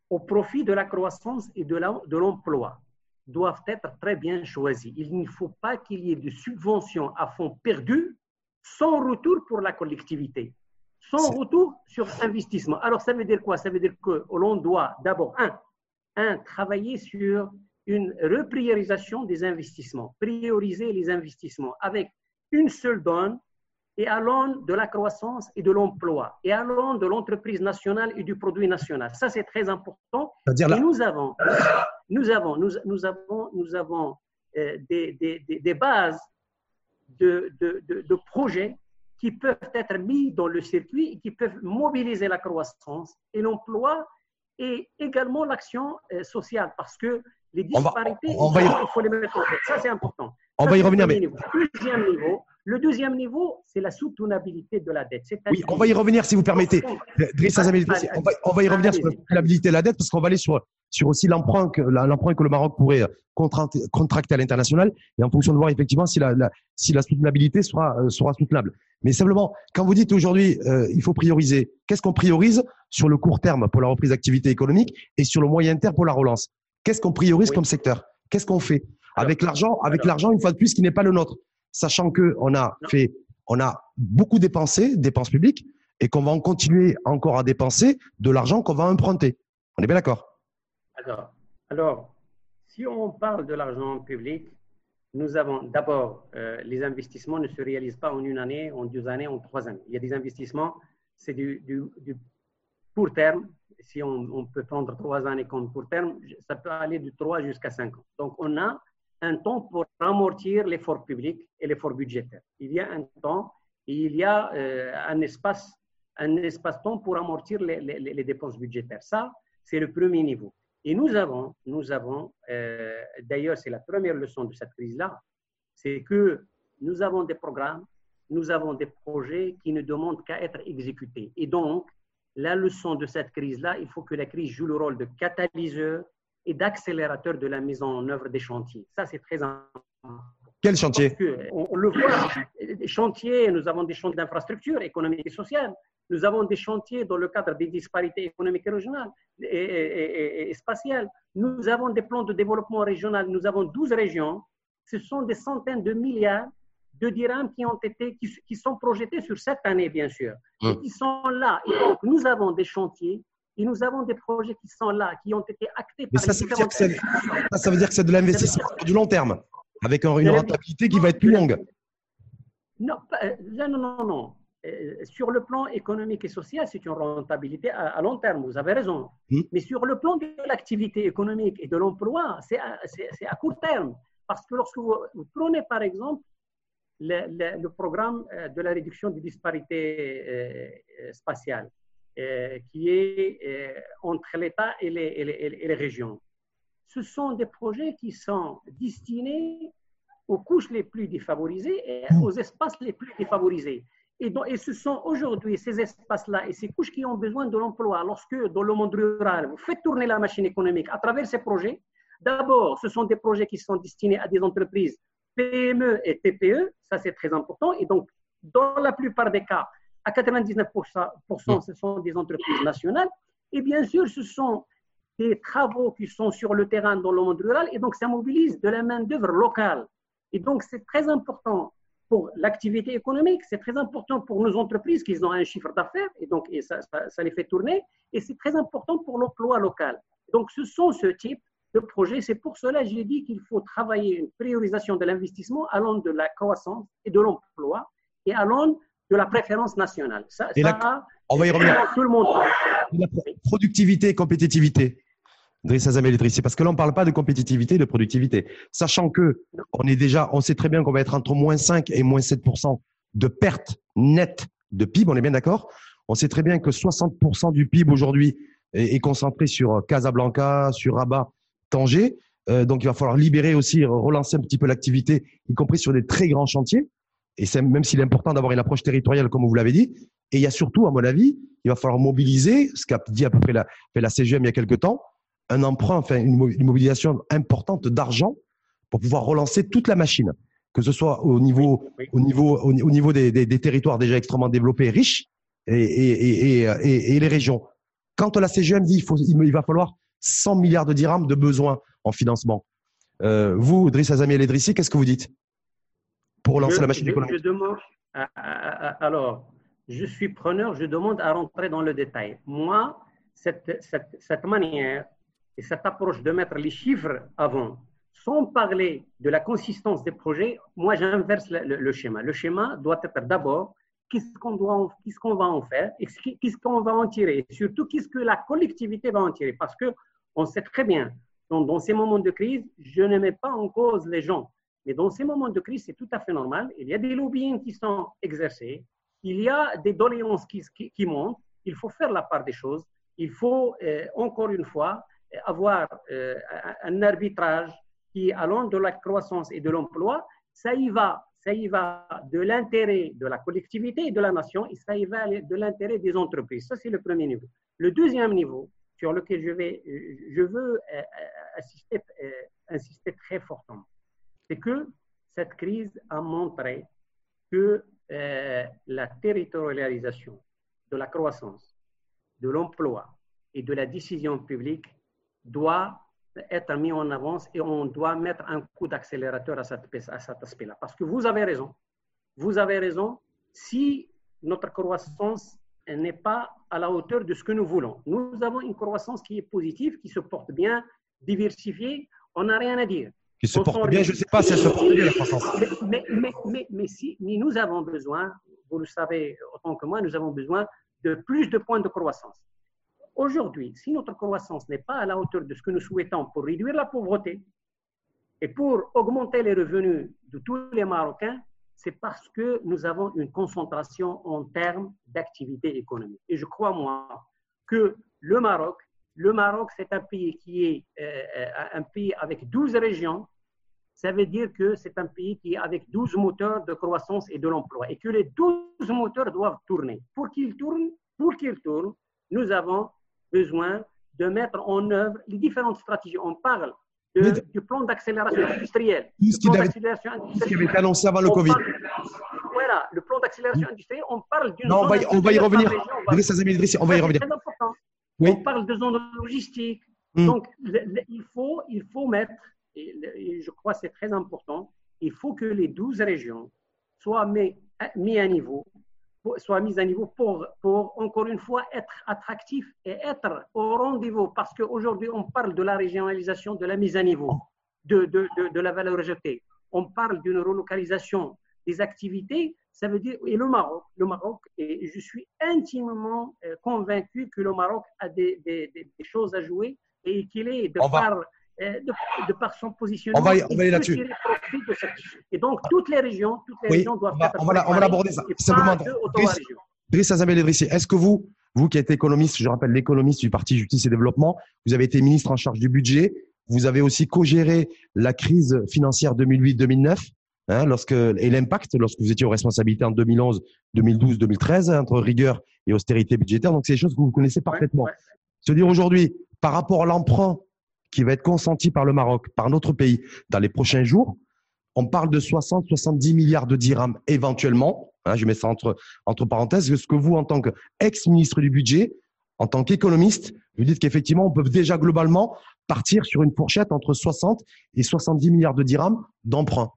au profit de la croissance et de l'emploi, doivent être très bien choisies. Il ne faut pas qu'il y ait de subventions à fond perdu sans retour pour la collectivité, sans retour sur investissement. Alors, ça veut dire quoi? Ça veut dire que l'on doit d'abord, un, un, travailler sur une repriorisation des investissements, prioriser les investissements avec une seule donne et allant de la croissance et de l'emploi, et allant de l'entreprise nationale et du produit national. Ça, c'est très important. Et nous avons, nous avons, nous, nous avons, nous avons euh, des, des, des, bases de, de, de, projets qui peuvent être mis dans le circuit et qui peuvent mobiliser la croissance et l'emploi et également l'action euh, sociale parce que les disparités, il faut les mettre en tête. Ça, c'est important. On va y revenir. Mais... Deuxième niveau, le deuxième niveau, c'est la soutenabilité de la dette. Oui, on va y revenir si vous permettez. Driss on, va, on va y revenir sur la soutenabilité de la dette parce qu'on va aller sur, sur aussi l'emprunt que, l'emprunt que le Maroc pourrait contracter à l'international et en fonction de voir effectivement si la, si la soutenabilité sera, euh, sera soutenable. Mais simplement, quand vous dites aujourd'hui, euh, il faut prioriser, qu'est-ce qu'on priorise sur le court terme pour la reprise d'activité économique et sur le moyen terme pour la relance? Qu'est-ce qu'on priorise comme secteur? Qu'est-ce qu'on fait? Avec l'argent, avec l'argent une fois de plus qui n'est pas le nôtre sachant que on a fait, on a beaucoup dépensé, dépenses publiques, et qu'on va en continuer encore à dépenser de l'argent qu'on va emprunter. On est bien d'accord? Alors, alors, si on parle de l'argent public, nous avons d'abord, euh, les investissements ne se réalisent pas en une année, en deux années, en trois années. Il y a des investissements, c'est du, du, du, court terme. Si on, on, peut prendre trois années comme court terme, ça peut aller de trois jusqu'à cinq ans. Donc, on a un temps pour amortir l'effort public et l'effort budgétaire. Il y a un temps et il y a euh, un espace un espace-temps pour amortir les, dépenses budgétaires. Ça, c'est le premier niveau. Et nous avons, nous avons euh, d'ailleurs, c'est la première leçon de cette crise-là, c'est que nous avons des programmes, nous avons des projets qui ne demandent qu'à être exécutés. Et donc, la leçon de cette crise-là, il faut que la crise joue le rôle de catalyseur et d'accélérateur de la mise en œuvre des chantiers. Ça, c'est très important. Quel chantier? On, le voit, des chantiers, nous avons des chantiers d'infrastructures économiques et sociales, nous avons des chantiers dans le cadre des disparités économiques et régionales et, spatiales, nous avons des plans de développement régional, nous avons 12 régions, ce sont des centaines de milliards de dirhams qui ont été, qui, sont projetés sur cette année, bien sûr, et hum. qui sont là. Et donc, nous avons des chantiers et nous avons des projets qui sont là, qui ont été actés par ça, ça, veut ça, ça veut dire que c'est de l'investissement du long terme, avec une rentabilité qui va être plus longue. Non, euh, non, non, non. Euh, sur le plan économique et social, c'est une rentabilité à, long terme, vous avez raison. Hmm. Mais sur le plan de l'activité économique et de l'emploi, c'est à, à, court terme. Parce que lorsque vous, prenez par exemple le, le, programme euh, de la réduction des disparités spatiales, qui est euh, entre l'État et les, et, les, régions. Ce sont des projets qui sont destinés aux couches les plus défavorisées et mmh. aux espaces les plus défavorisés. Et, donc, et ce sont aujourd'hui ces espaces-là et ces couches qui ont besoin de l'emploi. Lorsque dans le monde rural, vous faites tourner la machine économique à travers ces projets, d'abord, ce sont des projets qui sont destinés à des entreprises PME et TPE, ça c'est très important. Et donc, dans la plupart des cas, à 99%, ce sont des entreprises nationales. Et bien sûr, ce sont des travaux qui sont sur le terrain dans le monde rural et donc ça mobilise de la main-d'œuvre locale. Et donc, c'est très important pour l'activité économique, c'est très important pour nos entreprises qui ont un chiffre d'affaires et donc ça, ça, les fait tourner et c'est très important pour l'emploi local. Donc, ce sont ce type de projet. C'est pour cela que j'ai dit qu'il faut travailler une priorisation de l'investissement allant de la croissance et de l'emploi et allant de la préférence nationale. Ça, on va y revenir. Tout le monde. La productivité et compétitivité. Driss Azamel parce que là, on ne parle pas de compétitivité, de productivité. Sachant que on est déjà, on sait très bien qu'on va être entre moins 5 et moins 7 de perte nette de PIB, on est bien d'accord? On sait très bien que 60 du PIB aujourd'hui est, concentré sur Casablanca, sur Rabat, Tanger. Euh, donc, il va falloir libérer aussi, relancer un petit peu l'activité, y compris sur des très grands chantiers. Et c'est même s'il est important d'avoir une approche territoriale, comme vous l'avez dit. Et il y a surtout, à mon avis, il va falloir mobiliser, ce qu'a dit à peu près la, la CGM il y a quelques temps, un emprunt, enfin une mobilisation importante d'argent pour pouvoir relancer toute la machine, que ce soit au niveau, au niveau, au, niveau des, des, territoires déjà extrêmement développés, riches, et, et, et, et, les régions. Quand la CGM dit il, faut, il va falloir 100 milliards de dirhams de besoins en financement, euh, vous, Driss Azami El Edrissi, qu'est-ce que vous dites? Pour relancer la machine économique je demande, Alors, je suis preneur, je demande à rentrer dans le détail. Moi, cette, cette, cette manière et cette approche de mettre les chiffres avant, sans parler de la consistance des projets, moi j'inverse le, schéma. Le schéma doit être d'abord qu'est-ce qu'on doit, qu'est-ce qu'on va en faire, qu'est-ce qu'on va en tirer, et surtout qu'est-ce que la collectivité va en tirer, parce que on sait très bien, dans ces moments de crise, je ne mets pas en cause les gens, mais dans ces moments de crise, c'est tout à fait normal. Il y a des lobbying qui sont exercés, il y a des doléances qui, montent. Il faut faire la part des choses. Il faut, euh, encore une fois, avoir euh, un arbitrage qui, allant de la croissance et de l'emploi, ça y va, ça y va de l'intérêt de la collectivité et de la nation, et ça y va de l'intérêt des entreprises. Ça, c'est le premier niveau. Le deuxième niveau, sur lequel je, veux euh, euh, insister très fortement, c'est que cette crise a montré que la territorialisation de la croissance, de l'emploi et de la décision publique doit être mis en avance et on doit mettre un coup d'accélérateur à, cet aspect-là. Parce que vous avez raison. Vous avez raison. Si notre croissance n'est pas à la hauteur de ce que nous voulons, nous avons une croissance qui est positive, qui se porte bien, diversifiée, on n'a rien à dire. Qui se porte bien, je ne sais pas si elle se porte bien la croissance. Mais, mais, mais, mais, si, mais nous avons besoin, vous le savez autant que moi, nous avons besoin de plus de points de croissance. Aujourd'hui, si notre croissance n'est pas à la hauteur de ce que nous souhaitons pour réduire la pauvreté et pour augmenter les revenus de tous les Marocains, c'est parce que nous avons une concentration en termes d'activité économique. Et je crois, moi, que le Maroc, le Maroc, c'est un pays qui est euh, un pays avec 12 régions. Ça veut dire que c'est un pays qui est avec 12 moteurs de croissance et de l'emploi et que les 12 moteurs doivent tourner. Pour qu'ils tournent, pour qu'ils tournent, nous avons besoin de mettre en œuvre les différentes stratégies. On parle du plan d'accélération industrielle. Ce qui avait, été annoncé avant le Covid. voilà, le plan d'accélération industrielle, on parle d'une Non, on va, y, on va y revenir. On va y revenir. Très important. On parle de zones logistiques. Hmm. Donc, il, faut, il faut mettre, et, je crois que c'est très important, il faut que les 12 régions soient mises mis à niveau soit mise à niveau pour, pour, encore une fois, être attractif et être au rendez-vous. Parce qu'aujourd'hui, on parle de la régionalisation, de la mise à niveau, de, de, de, la valeur rejetée. On parle d'une relocalisation des activités. Ça veut dire, et le Maroc, le Maroc, et je suis intimement euh, convaincu que le Maroc a des, des, des choses à jouer et qu'il est, de par euh, de, par son positionnement. On va, on va aller là-dessus. Et donc, toutes les régions, toutes les régions doivent on va, on va, on va l'aborder ça. Simplement. Est-ce que vous, vous qui êtes économiste, je rappelle l'économiste du Parti Justice et Développement, vous avez été ministre en charge du budget, vous avez aussi co-géré la crise financière 2008-2009, hein, lorsque, et l'impact lorsque vous étiez aux responsabilités en 2011, 2012, 2013, entre rigueur et austérité budgétaire. Donc, c'est des choses que vous connaissez parfaitement. Se dire aujourd'hui, par rapport à l'emprunt qui va être consenti par le Maroc, par notre pays dans les prochains jours. On parle de 60-70 milliards de dirhams éventuellement. Hein, je mets ça entre, entre parenthèses. Est-ce que vous, en tant qu'ex-ministre du budget, en tant qu'économiste, vous dites qu'effectivement, on peut déjà globalement partir sur une fourchette entre 60 et 70 milliards de dirhams d'emprunt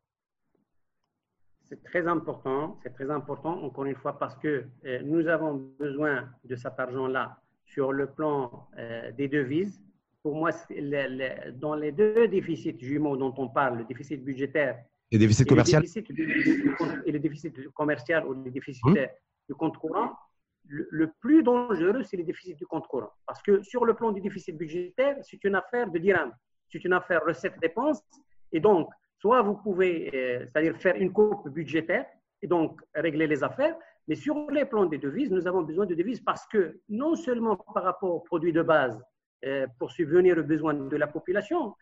C'est très important, c'est très important, encore une fois, parce que euh, nous avons besoin de cet argent-là sur le plan euh, des devises, pour moi, dans les deux déficits jumeaux dont on parle, le déficit budgétaire et, le déficit commercial et le déficit commercial ou le déficit hum? du compte courant, le, plus dangereux, c'est le déficit du compte courant. Parce que sur le plan du déficit budgétaire, c'est une affaire de dirham, c'est une affaire recette-dépense. Et donc, soit vous pouvez, euh, c'est-à-dire faire une coupe budgétaire et donc régler les affaires, mais sur les plans des devises, nous avons besoin de devises parce que non seulement par rapport aux produits de base, euh, pour subvenir aux besoins de la population,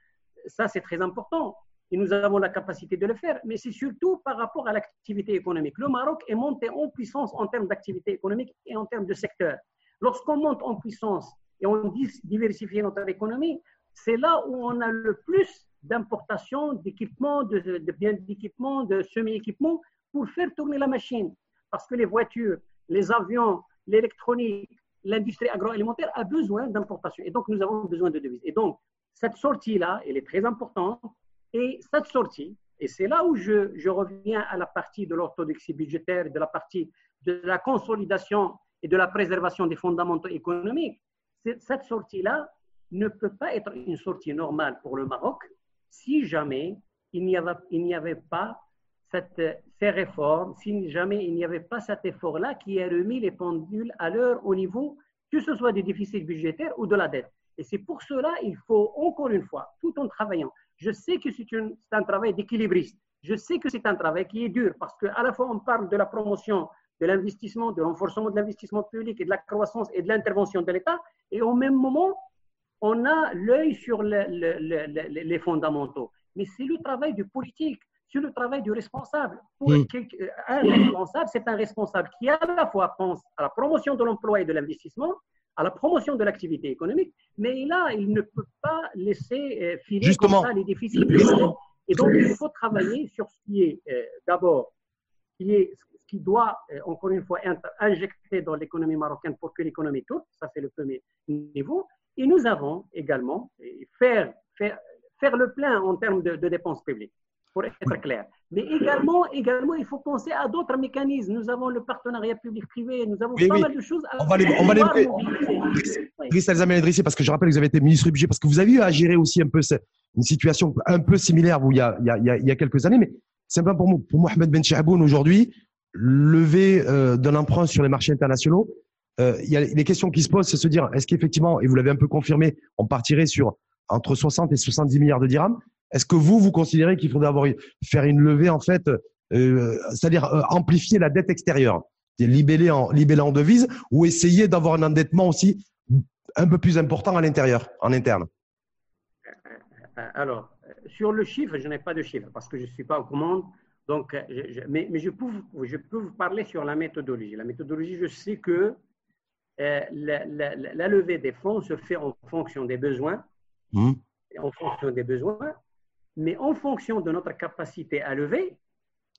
ça c'est très important, et nous avons la capacité de le faire, mais c'est surtout par rapport à l'activité économique. Le Maroc est monté en puissance en termes d'activité économique et en termes de secteur. Lorsqu'on monte en puissance et on diversifie notre économie, c'est là où on a le plus d'importation d'équipements, de, biens d'équipement, de semi-équipements pour faire tourner la machine. Parce que les voitures, les avions, l'électronique, l'industrie agroalimentaire a besoin d'importation. Et donc, nous avons besoin de devises. Et donc, cette sortie-là, elle est très importante et cette sortie, et c'est là où je, je, reviens à la partie de l'orthodoxie budgétaire, de la partie de la consolidation et de la préservation des fondamentaux économiques, cette sortie-là ne peut pas être une sortie normale pour le Maroc si jamais il n'y avait, pas cette, ces réformes, si jamais il n'y avait pas cet effort-là qui a remis les pendules à l'heure au niveau, que ce soit des déficits budgétaires ou de la dette. Et c'est pour cela il faut, encore une fois, tout en travaillant, je sais que c'est un travail d'équilibriste. Je sais que c'est un travail qui est dur parce qu'à la fois on parle de la promotion de l'investissement, de renforcement de l'investissement public et de la croissance et de l'intervention de l'État, et au même moment, on a l'œil sur les fondamentaux. Mais c'est le travail du politique, c'est le travail du responsable. Pour un responsable, c'est un responsable qui à la fois pense à la promotion de l'emploi et de l'investissement, à la promotion de l'activité économique, mais là, il ne peut pas laisser euh, filer Comme ça les déficits. Et donc, il faut travailler sur ce qui est euh, d'abord, qui est ce qui doit, euh, encore une fois, être injecté dans l'économie marocaine pour que l'économie tourne. Ça, c'est le premier niveau. Et nous avons également faire, faire, faire le plein en termes de, de dépenses publiques pour être clair. Mais également, également, il faut penser à d'autres mécanismes. Nous avons le partenariat public-privé, nous avons pas mal de choses à On va les, on va les Driss parce que je rappelle que vous avez été ministre du budget, parce que vous avez eu à gérer aussi un peu une situation un peu similaire vous, il, y a, il, y a, il y a quelques années, mais pas pour, pour Mohamed Ben Chaboun aujourd'hui, lever euh, de l'emprunt sur les marchés internationaux. Euh, y a les questions qui se posent, c'est se dire, est-ce qu'effectivement, et vous l'avez un peu confirmé, on partirait sur entre 60 et 70 milliards de dirhams est-ce que vous, vous considérez qu'il faudrait avoir, faire une levée, en fait, euh, c'est-à-dire euh, amplifier la dette extérieure, libeller en, devise, ou essayer d'avoir un endettement aussi un peu plus important à l'intérieur, en interne? Euh, Alors, sur le chiffre, je n'ai pas de chiffre parce que je ne suis pas aux commandes. Donc, mais, je, peux, je peux vous parler sur la méthodologie. La méthodologie, je sais que la, la, levée des fonds se fait en fonction des besoins, mmh. en fonction des besoins, mais en fonction de notre capacité à lever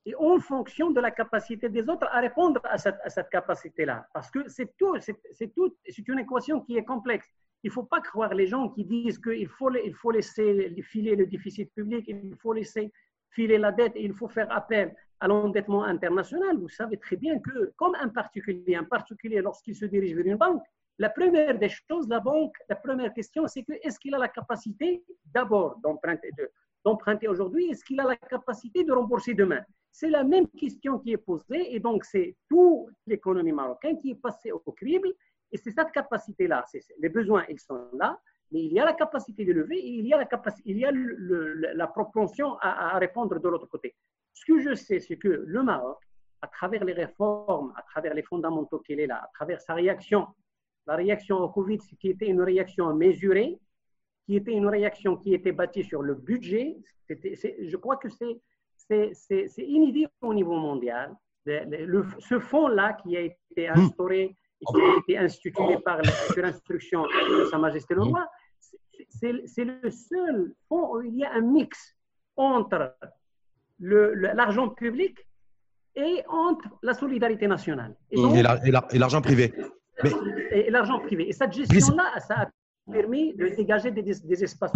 et en fonction de la capacité des autres à répondre à cette, capacité-là. Parce que c'est tout, c'est tout, c'est une équation qui est complexe. Il ne faut pas croire les gens qui disent qu'il faut, il faut laisser filer le déficit public, il faut laisser filer la dette et il faut faire appel à l'endettement international. Vous savez très bien que, comme un particulier, un particulier, lorsqu'il se dirige vers une banque, la première des choses, la banque, la première question, c'est que est-ce qu'il a la capacité d'abord d'emprunter, de, d'emprunter aujourd'hui, est-ce qu'il a la capacité de rembourser demain? C'est la même question qui est posée et donc c'est toute l'économie marocaine qui est passée au crible et c'est cette capacité-là. Les besoins, ils sont là, mais il y a la capacité de lever et il y a la, capacité, il y a la propension à répondre de l'autre côté. Ce que je sais, c'est que le Maroc, à travers les réformes, à travers les fondamentaux qu'il est là, à travers sa réaction, la réaction au Covid, qui était une réaction mesurée, qui était une réaction qui était bâtie sur le budget. je crois que c'est inédit au niveau mondial. ce fonds-là qui a été hmm. instauré et qui a été institué par, sur instruction de Sa Majesté le Roi, c'est le seul fonds où il y a un mix entre l'argent public et entre la solidarité nationale. Et, l'argent privé. Et l'argent privé. Et cette gestion-là, ça a permis de dégager des, des espaces.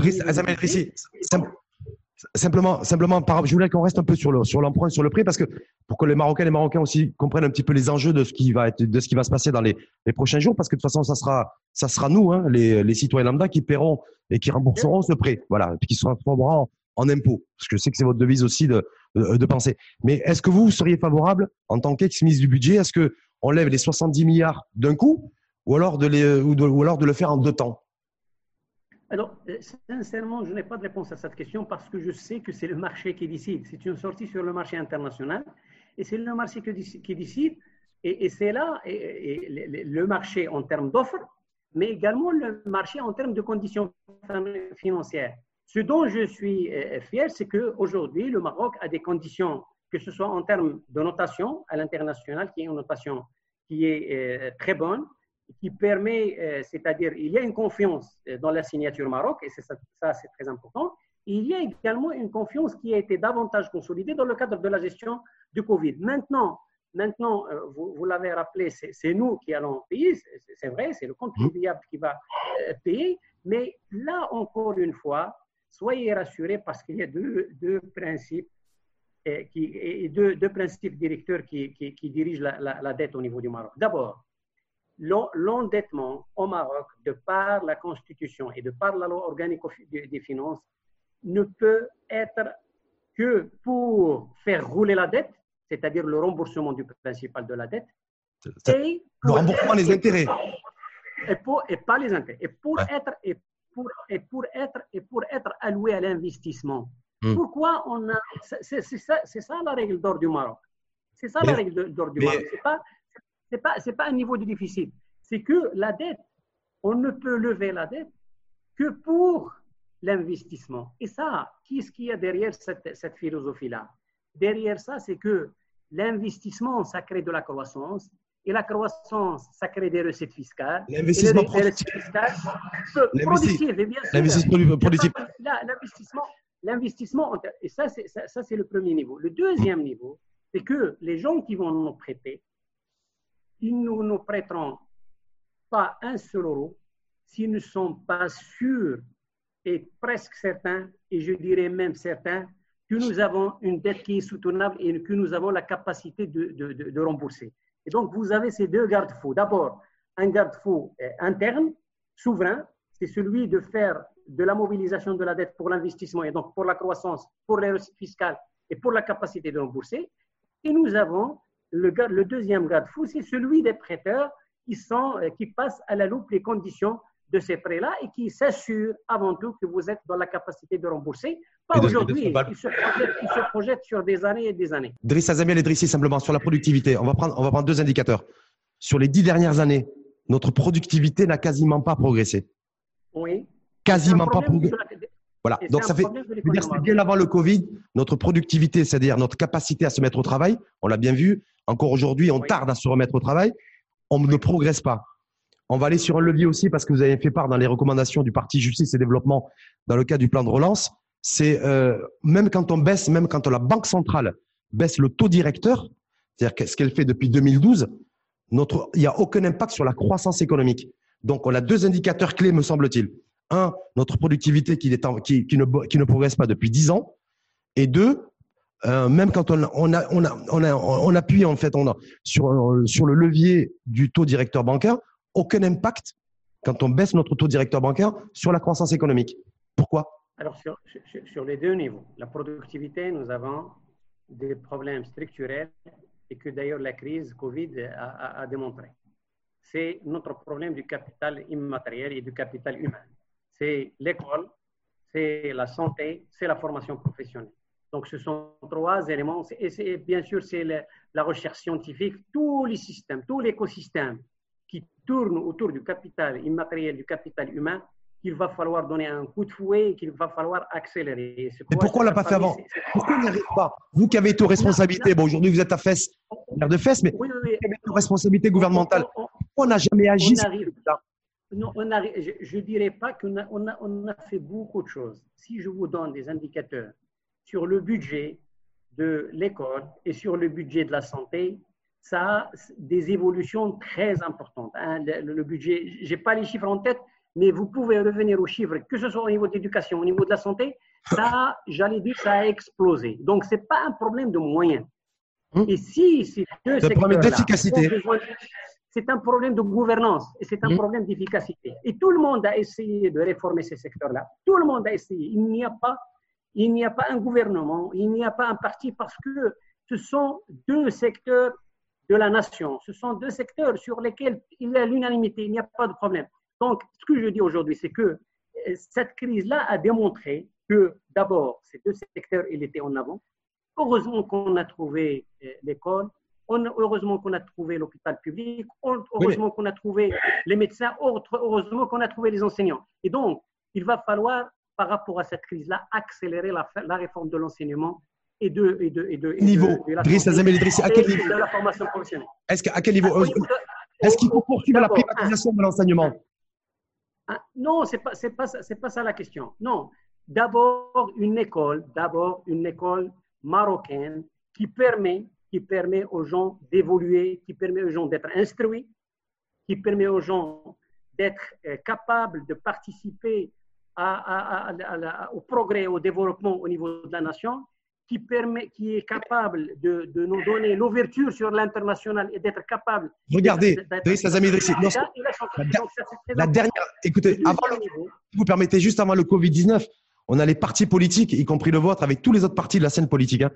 Simplement, simplement je voulais qu'on reste un peu sur le sur l'emprunt, sur le prix, parce que pour que les Marocains et les Marocains aussi comprennent un petit peu les enjeux de ce qui va être, de ce qui va se passer dans les, les prochains jours, parce que de toute façon, ça sera ça sera nous, hein, les, les citoyens lambda, qui paieront et qui rembourseront ce prêt, voilà, et puis qui se transformeront en, impôts, parce que je sais que c'est votre devise aussi de, de, penser. Mais est-ce que vous seriez favorable, en tant qu'ex-ministre du budget, est-ce que on lève les 70 milliards d'un coup, ou alors de les, ou alors de le faire en deux temps? Alors, euh, sincèrement, je n'ai pas de réponse à cette question parce que je sais que c'est le marché qui décide. C'est une sortie sur le marché international et c'est le marché qui décide. Et, c'est là le marché en termes d'offres, mais également le marché en termes de conditions financières. Ce dont je suis euh, fier, c'est qu'aujourd'hui, le Maroc a des conditions, que ce soit en termes de notation à l'international, qui est une notation qui est euh, très bonne, qui permet, euh, c'est-à-dire, il y a une confiance euh, dans la signature Maroc, et ça, c'est très important. Il y a également une confiance qui a été davantage consolidée dans le cadre de la gestion du Covid. Maintenant, maintenant euh, vous, vous l'avez rappelé, c'est nous qui allons payer, c'est vrai, c'est le contribuable qui va payer, mais là, encore une fois, soyez rassurés parce qu'il y a deux, deux principes qui, et deux, deux, principes directeurs qui, qui, qui dirigent la, la, la, dette au niveau du Maroc. D'abord, l'endettement au Maroc, de par la Constitution et de par la loi organique des finances, ne peut être que pour faire rouler la dette, c'est-à-dire le remboursement du principal de la dette. Et le remboursement des intérêts. Et, pour, et pas les intérêts. Et pour, être, et pour, et pour, être, et pour être alloué à l'investissement. Hmm. Pourquoi on a. C'est ça, ça, la règle d'or du Maroc. C'est ça la règle d'or du Maroc. C'est pas ce n'est pas, pas un niveau de déficit. C'est que la dette, on ne peut lever la dette que pour l'investissement. Et ça, qu'est-ce qu'il y a derrière cette, cette philosophie-là? Derrière ça, c'est que l'investissement, ça crée de la croissance. Et la croissance, ça crée des recettes fiscales. L'investissement productif. L'investissement. L'investissement, l'investissement, et ça, c'est, ça, ça, c'est le premier niveau. Le deuxième niveau, c'est que les gens qui vont nous prêter, ils ne nous prêteront pas un seul euro s'ils ne sont pas sûrs et presque certains, et je dirais même certains, que nous avons une dette qui est soutenable et que nous avons la capacité de, de, de, rembourser. Et donc, vous avez ces deux garde-fous. D'abord, un garde-fou interne, souverain, c'est celui de faire de la mobilisation de la dette pour l'investissement et donc pour la croissance, pour les recettes fiscales et pour la capacité de rembourser. Et nous avons le, deuxième garde-fou, c'est celui des prêteurs euh, qui passent à la loupe les conditions de ces prêts-là et qui s'assurent avant tout que vous êtes dans la capacité de rembourser. Pas aujourd'hui, ils, se projettent, sur des années et des années. Driss Azamiel et Drissi, simplement sur la productivité, on va, prendre, on va prendre deux indicateurs. Sur les dix dernières années, notre productivité n'a quasiment pas progressé. Oui. Quasiment pas progressé. Voilà. Donc, ça fait, bien avant le Covid, notre productivité, c'est-à-dire notre capacité à se mettre au travail, on l'a bien vu, encore aujourd'hui, on tarde à se remettre au travail, on ne progresse pas. On va aller sur un levier aussi parce que vous avez fait part dans les recommandations du Parti Justice et Développement dans le cas du plan de relance. C'est euh, même quand on baisse, même quand la Banque centrale baisse le taux directeur, c'est-à-dire ce qu'elle fait depuis 2012, notre, il n'y a aucun impact sur la croissance économique. Donc, on a deux indicateurs clés, me semble-t-il. Un, notre productivité qui, ne, qui ne progresse pas depuis dix ans. Et deux, euh, même quand on, on, a, on, a, on, a, on appuie en fait sur, sur le levier du taux directeur bancaire, aucun impact quand on baisse notre taux directeur bancaire sur la croissance économique. Pourquoi? Alors sur, les deux niveaux, la productivité, nous avons des problèmes structurels et que d'ailleurs la crise Covid a démontré. C'est notre problème du capital immatériel et du capital humain. C'est l'école, c'est la santé, c'est la formation professionnelle. Donc, ce sont trois éléments. Et bien sûr, c'est la recherche scientifique, tous les systèmes, tout l'écosystème qui tourne autour du capital immatériel, du capital humain, qu'il va falloir donner un coup de fouet et qu'il va falloir accélérer. Mais pourquoi on ne l'a pas fait avant Pourquoi on n'y arrive pas Vous qui avez aux responsabilités, bon, aujourd'hui vous êtes à fesse, de fesse, mais oui, oui, oui. aux responsabilités gouvernementales, pourquoi on n'a jamais agi non, on je ne dirais pas qu'on a, on a, on a fait beaucoup de choses. Si je vous donne des indicateurs sur le budget de l'école et sur le budget de la santé, ça a des évolutions très importantes. Hein. Le, budget, je n'ai pas les chiffres en tête, Mais vous pouvez revenir aux chiffres, que ce soit au niveau de l'éducation, au niveau de la santé, ça, j'allais dire, ça a explosé. Donc, ce n'est pas un problème de moyens. Hum. Et si ces deux C'est un problème secteurs-là d'efficacité. C'est un problème de gouvernance et c'est un Hum. problème d'efficacité. Et tout le monde a essayé de réformer ces secteurs-là. Tout le monde a essayé. Il n'y a pas, il n'y a pas un gouvernement, il n'y a pas un parti parce que ce sont deux secteurs de la nation. Ce sont deux secteurs sur lesquels il y a l'unanimité, il n'y a pas de problème. Donc, ce que je dis aujourd'hui, c'est que euh, cette crise-là a démontré que d'abord, ces deux secteurs, ils étaient en avant. Heureusement qu'on a trouvé euh, l'école, heureusement qu'on a trouvé l'hôpital public, heureusement qu'on a trouvé les médecins, heureusement qu'on a trouvé les enseignants. Et donc, il va falloir, par rapport à cette crise-là, accélérer la, la réforme de l'enseignement et de, et de, et de, et de- Niveau, de la Driss santé Azem El Idrissi, à quel et niveau de la formation professionnelle. Est-ce que- à quel niveau Ah, Est-ce qu'il faut poursuivre la privatisation de l'enseignement? Ah, non, pas, c'est pas, ça- la question. Non, d'abord une école, d'abord une école marocaine qui permet, aux gens d'évoluer, qui permet aux gens d'être instruits, qui permet aux gens d'être euh, capables de participer au progrès, au développement au niveau de la nation, qui, permet, qui est capable de, de nous donner l'ouverture sur l'international et d'être capable. Regardez, Driss la la dernière, écoutez, avant le si vous permettez, juste avant le Covid-19, on a les partis politiques, y compris le vôtre, avec tous les autres partis de la scène politique, hein,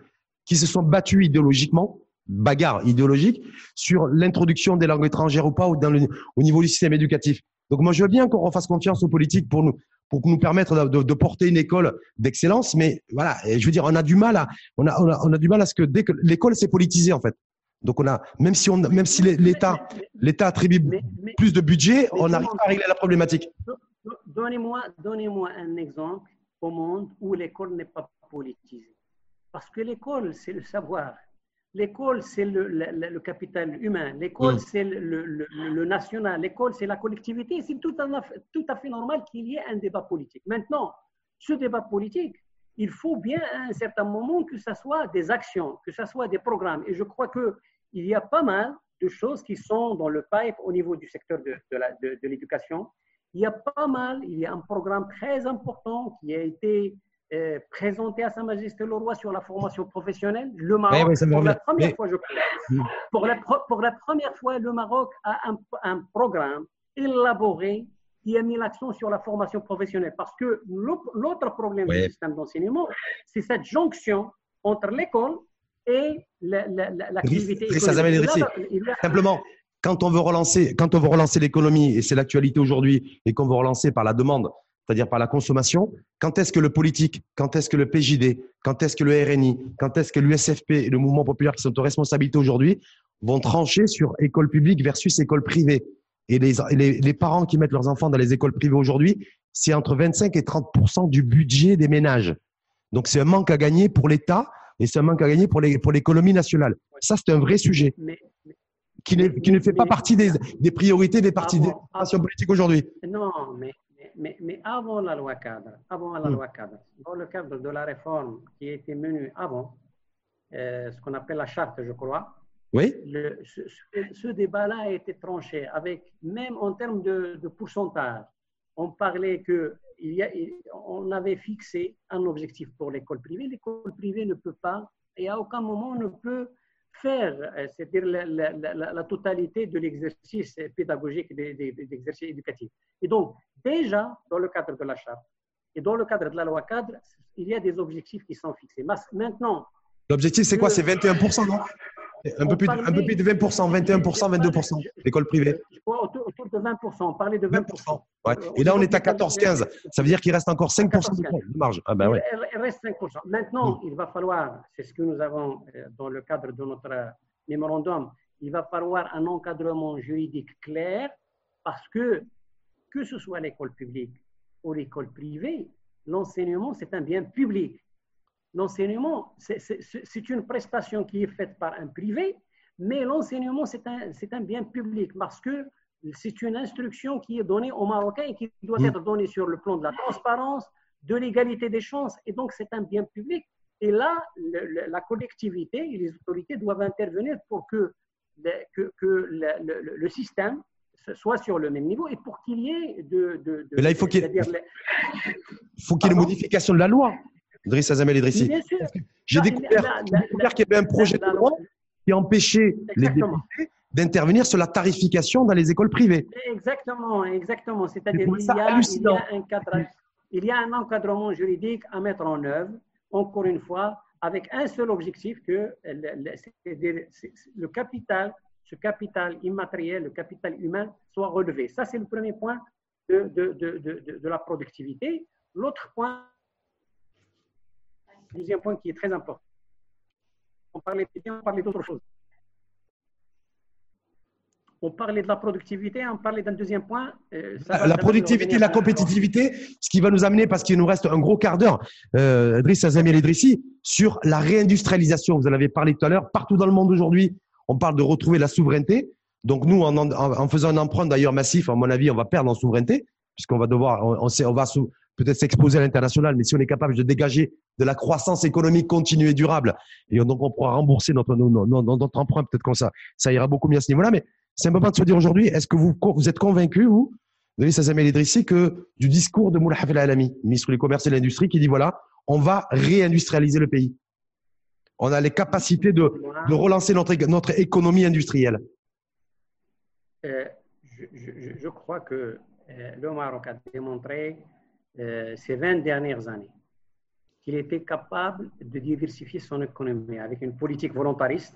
qui se sont battus idéologiquement, bagarre idéologique, sur l'introduction des langues étrangères ou pas, ou dans le- au niveau du système éducatif. Donc moi, je veux bien qu'on refasse confiance aux politiques pour nous, pour nous permettre de, porter une école d'excellence, mais voilà, je veux dire, on a du mal à, on a, on a, on a du mal à ce que dès que l'école s'est politisée en fait. Donc on a, même si on, même si l'État, l'État attribue mais- mais- plus de budget, on n'arrive pas à régler la problématique. Donnez-moi donnez-moi un exemple au monde où l'école n'est pas politisée. Parce que l'école, c'est le savoir. L'école, c'est le, le- le- le capital humain. L'école, Mm. c'est le, national. L'école, c'est la collectivité. C'est tout, à fait- tout à fait normal qu'il y ait un débat politique. Maintenant, ce débat politique, il faut bien à un certain moment que ce soit des actions, que ce soit des programmes. Et je crois qu'il y a pas mal de choses qui sont dans le pipe au niveau du secteur de l'éducation. Il y a pas mal, il y a un programme très important qui a été euh, présenté à Sa Majesté le Roi sur la formation professionnelle. Le Maroc, pour la première fois, je crois, Mm. pour la, pour la première fois, le Maroc a un, un programme élaboré qui a mis l'accent sur la formation professionnelle. Parce que l'au- l'autre problème du système d'enseignement, c'est cette jonction entre l'école et la- la- la- l'activité El économique. Simplement, quand on veut relancer, quand on veut relancer l'économie, et c'est l'actualité aujourd'hui, et qu'on veut relancer par la demande, c'est-à-dire par la consommation, quand est-ce que le politique, quand est-ce que le PJD, quand est-ce que le RNI, quand est-ce que l'USFP et le mouvement populaire qui sont aux responsabilités aujourd'hui vont trancher sur école publique versus école privée? Et les, les, les parents qui mettent leurs enfants dans les écoles privées aujourd'hui, c'est entre 25 et 30% du budget des ménages. Donc c'est un manque à gagner pour l'État et c'est un manque à gagner pour l'économie nationale. Ça, c'est un vrai sujet Mais, mais- qui, qui ne fait pas Mais- partie des, des priorités des partis des politiques aujourd'hui. Non, mais, mais, mais avant la loi cadre, avant la Mm. loi cadre, dans le cadre de la réforme qui a été menée avant, euh, ce qu'on appelle la charte, je crois, Oui le- ce, débat-là a été tranché avec, même en termes de, de pourcentage, on parlait que il y a, on avait fixé un objectif pour l'école privée. L'école privée ne peut pas, et à aucun moment ne peut faire, euh, c'est-à-dire la, la- la- la totalité de l'exercice pédagogique, des, des, des exercices éducatifs. Et donc, déjà, dans le cadre de la charte et dans le cadre de la loi cadre, il y a des objectifs qui sont fixés. Maintenant, L'objectif, c'est quoi? C'est 21 non? Un peu, plus de, un peu plus de 20 21 22% l'école privée. Je crois autour, autour de 20%. On parlait de 20%. 20 ouais. Et là, on est à 14-15. Ça veut dire qu'il reste encore 5 de marge. Ah ben ouais. Il reste 5%. Maintenant, il va falloir, c'est ce que nous avons euh, dans le cadre de notre euh, mémorandum, il va falloir un encadrement juridique clair parce que, que ce soit l'école publique ou l'école privée, l'enseignement, c'est un bien public. L'enseignement, c'est- une prestation qui est faite par un privé, mais l'enseignement, c'est un, bien public parce que c'est une instruction qui est donnée aux Marocains et qui doit Mm. être donnée sur le plan de la transparence, de l'égalité des chances. Et donc, c'est un bien public. Et là, le- la collectivité et les autorités doivent intervenir pour que, le, que, que le, le- le système soit sur le même niveau et pour qu'il y ait de. de, là, il faut qu'il y ait, faut qu'il y ait une modification de la loi. Idriss Azamel Idrissi. J'ai découvert, qu'il y avait un projet de loi qui empêchait les députés d'intervenir sur la tarification dans les écoles privées. Exactement, exactement. C'est-à-dire qu'il y, a, il y a un encadrement juridique à mettre en œuvre, encore une fois, avec un seul objectif, que le capital, ce capital immatériel, le capital humain, soit relevé. Ça, c'est le premier point de, de, de, de la productivité. L'autre point, deuxième point qui est très important, on parlait, on parlait d'autre chose on parlait de la productivité, on parlait d'un deuxième point. Euh, la productivité, la compétitivité, ce qui va nous amener, parce qu'il nous reste un gros quart d'heure, euh, Driss Azami Idrissi, sur la réindustrialisation. Vous en avez parlé tout à l'heure. Partout dans le monde aujourd'hui, on parle de retrouver la souveraineté. Donc nous, en, faisant un emprunt d'ailleurs massif, à mon avis, on va perdre en souveraineté, puisqu'on va devoir, on, on va peut-être s'exposer à l'international, mais si on est capable de dégager de la croissance économique continue et durable, et donc on pourra rembourser notre, emprunt, peut-être comme ça, ça ira beaucoup mieux à ce niveau-là. Mais c'est moment de se dire aujourd'hui, est-ce que vous, êtes convaincu, vous, de Sazamel Idrissi, que du discours de Moula El Alami, ministre du Commerce et de l'Industrie, qui dit voilà, on va réindustrialiser le pays. On a les capacités de, relancer notre, économie industrielle. Euh, je, je, crois que euh, le Maroc a démontré euh, ces 20 dernières années qu'il était capable de diversifier son économie avec une politique volontariste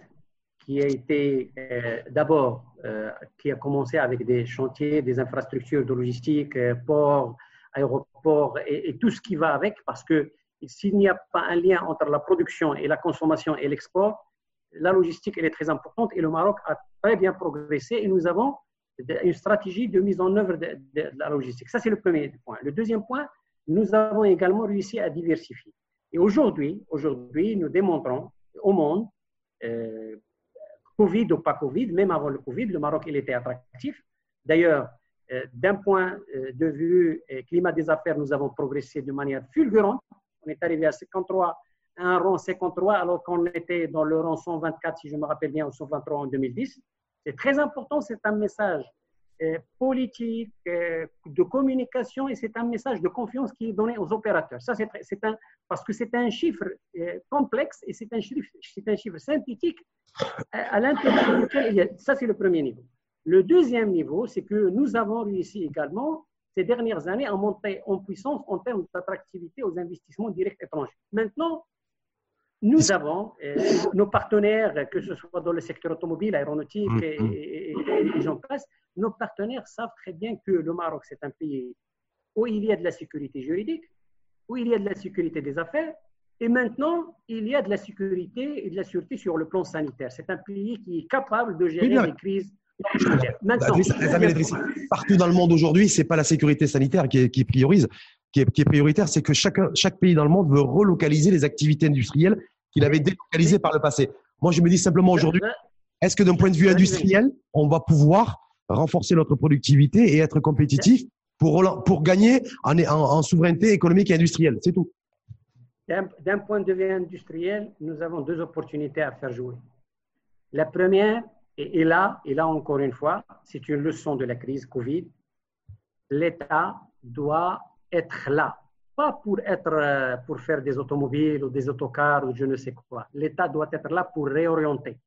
qui a été euh, d'abord, euh, qui a commencé avec des chantiers, des infrastructures de logistique, ports, aéroports et, tout ce qui va avec, parce que s'il n'y a pas un lien entre la production et la consommation et l'export, la logistique elle est très importante et le Maroc a très bien progressé et nous avons une stratégie de mise en œuvre de, la logistique. Ça, c'est le premier point. Le deuxième point, nous avons également réussi à diversifier. Et aujourd'hui, aujourd'hui, nous démontrons au monde, Covid ou pas Covid, même avant le Covid, le Maroc, il était attractif. D'ailleurs, euh, d'un point euh, de vue euh, climat des affaires, nous avons progressé de manière fulgurante. On est arrivé à 53, à un rang 53, alors qu'on était dans le rang 124, si je me rappelle bien, ou 123 en 2010. C'est très important, c'est un message politique, de communication, et c'est un message de confiance qui est donné aux opérateurs. Ça, c'est un, parce que c'est un chiffre complexe et c'est un chiffre, c'est un chiffre synthétique à l'intérieur duquel il y a. Ça, c'est le premier niveau. Le deuxième niveau, c'est que nous avons réussi également ces dernières années à monter en puissance en termes d'attractivité aux investissements directs étrangers. Maintenant, nous avons euh, nos partenaires, que ce soit dans le secteur automobile, aéronautique mm, mm. et, et, j'en passe, nos partenaires savent très bien que le Maroc, c'est un pays où il y a de la sécurité juridique, où il y a de la sécurité des affaires, et maintenant, il y a de la sécurité et de la sûreté sur le plan sanitaire. C'est un pays qui est capable de gérer les crises. Maintenant, partout dans le monde aujourd'hui, c'est pas la sécurité sanitaire qui, qui priorise, qui est, prioritaire, c'est que chaque, chaque pays dans le monde veut relocaliser les activités industrielles qu'il avait délocalisées par le passé. Moi, je me dis simplement aujourd'hui, est-ce que d'un point de vue industriel, on va pouvoir renforcer notre productivité et être compétitif pour, pour gagner en, en souveraineté économique et industrielle? C'est tout. D'un point de vue industriel, nous avons deux opportunités à faire jouer. La première, et, là, et là encore une fois, c'est une leçon de la crise Covid, l'État doit être là, pas pour, être, euh, pour faire des automobiles ou des autocars ou je ne sais quoi. L'État doit être là pour réorienter.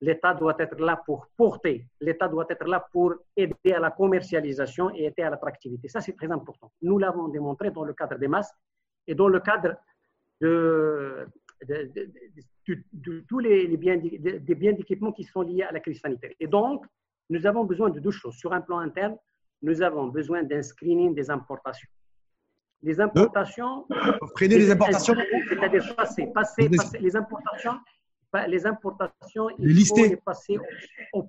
L'État doit être là pour porter. L'État doit être là pour aider à la commercialisation et aider à l'attractivité. Ça, c'est très important. Nous l'avons démontré dans le cadre des masques et dans le cadre de, tous les, biens, biens d'équipement qui sont liés à la crise sanitaire. Et donc, nous avons besoin de deux choses. Sur un plan interne, nous avons besoin d'un screening des importations. Les importations. Freiner les importations C'est-à-dire passer, passer, passer, les importations. Les importations, il faut les passer au, au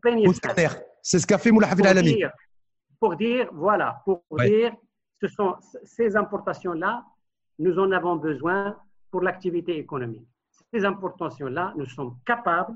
C'est ce qu'a fait Moula Alami. Pour dire, voilà, pour dire, ce sont ces importations-là, nous en avons besoin pour l'activité économique. Ces importations-là, nous sommes capables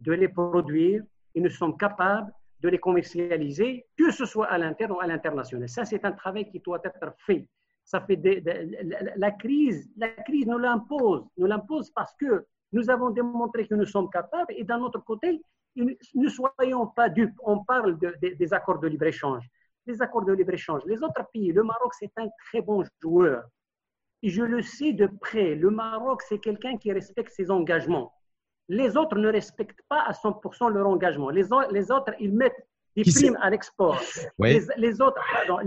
de les produire et nous sommes capables de les commercialiser, que ce soit à l'interne ou à l'international. Ça, c'est un travail qui doit être fait. La, crise, la crise nous l'impose, nous l'impose parce que nous avons démontré que nous sommes capables et d'un autre côté, ne soyons pas dupes. On parle des accords de libre-échange. Les accords de libre-échange. Les autres pays, le Maroc, c'est un très bon joueur. Et je le sais de près. Le Maroc, c'est quelqu'un qui respecte ses engagements. Les autres ne respectent pas à 100% leur engagement. Les, les autres, ils mettent des primes à l'export. Les, autres, pardon,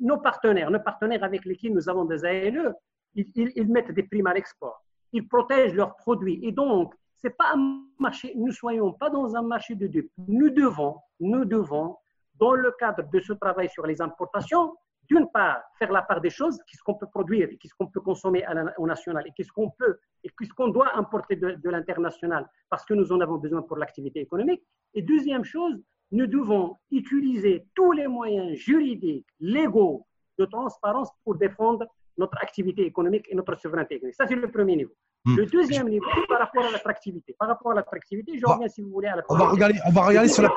nos partenaires, nos partenaires avec lesquels nous avons des ALE, ils, ils mettent des primes à l'export. Ils protègent leurs produits. Et donc, c'est pas un marché, nous ne soyons pas dans un marché de dupes. Nous devons, nous devons, dans le cadre de ce travail sur les importations, d'une part, faire la part des choses, qu'est-ce qu'on peut produire, qu'est-ce qu'on peut consommer au national, et qu'est-ce qu'on peut, et qu'est-ce qu'on doit importer de, de l'international, parce que nous en avons besoin pour l'activité économique. Et deuxième chose, nous devons utiliser tous les moyens juridiques, légaux, de transparence pour défendre notre activité économique et notre souveraineté économique. Ça, c'est le premier niveau. Hmm. Le deuxième niveau, par rapport à l'attractivité. Par rapport à l'attractivité, je reviens, si vous voulez, à la on va regarder, on va regarder sur la.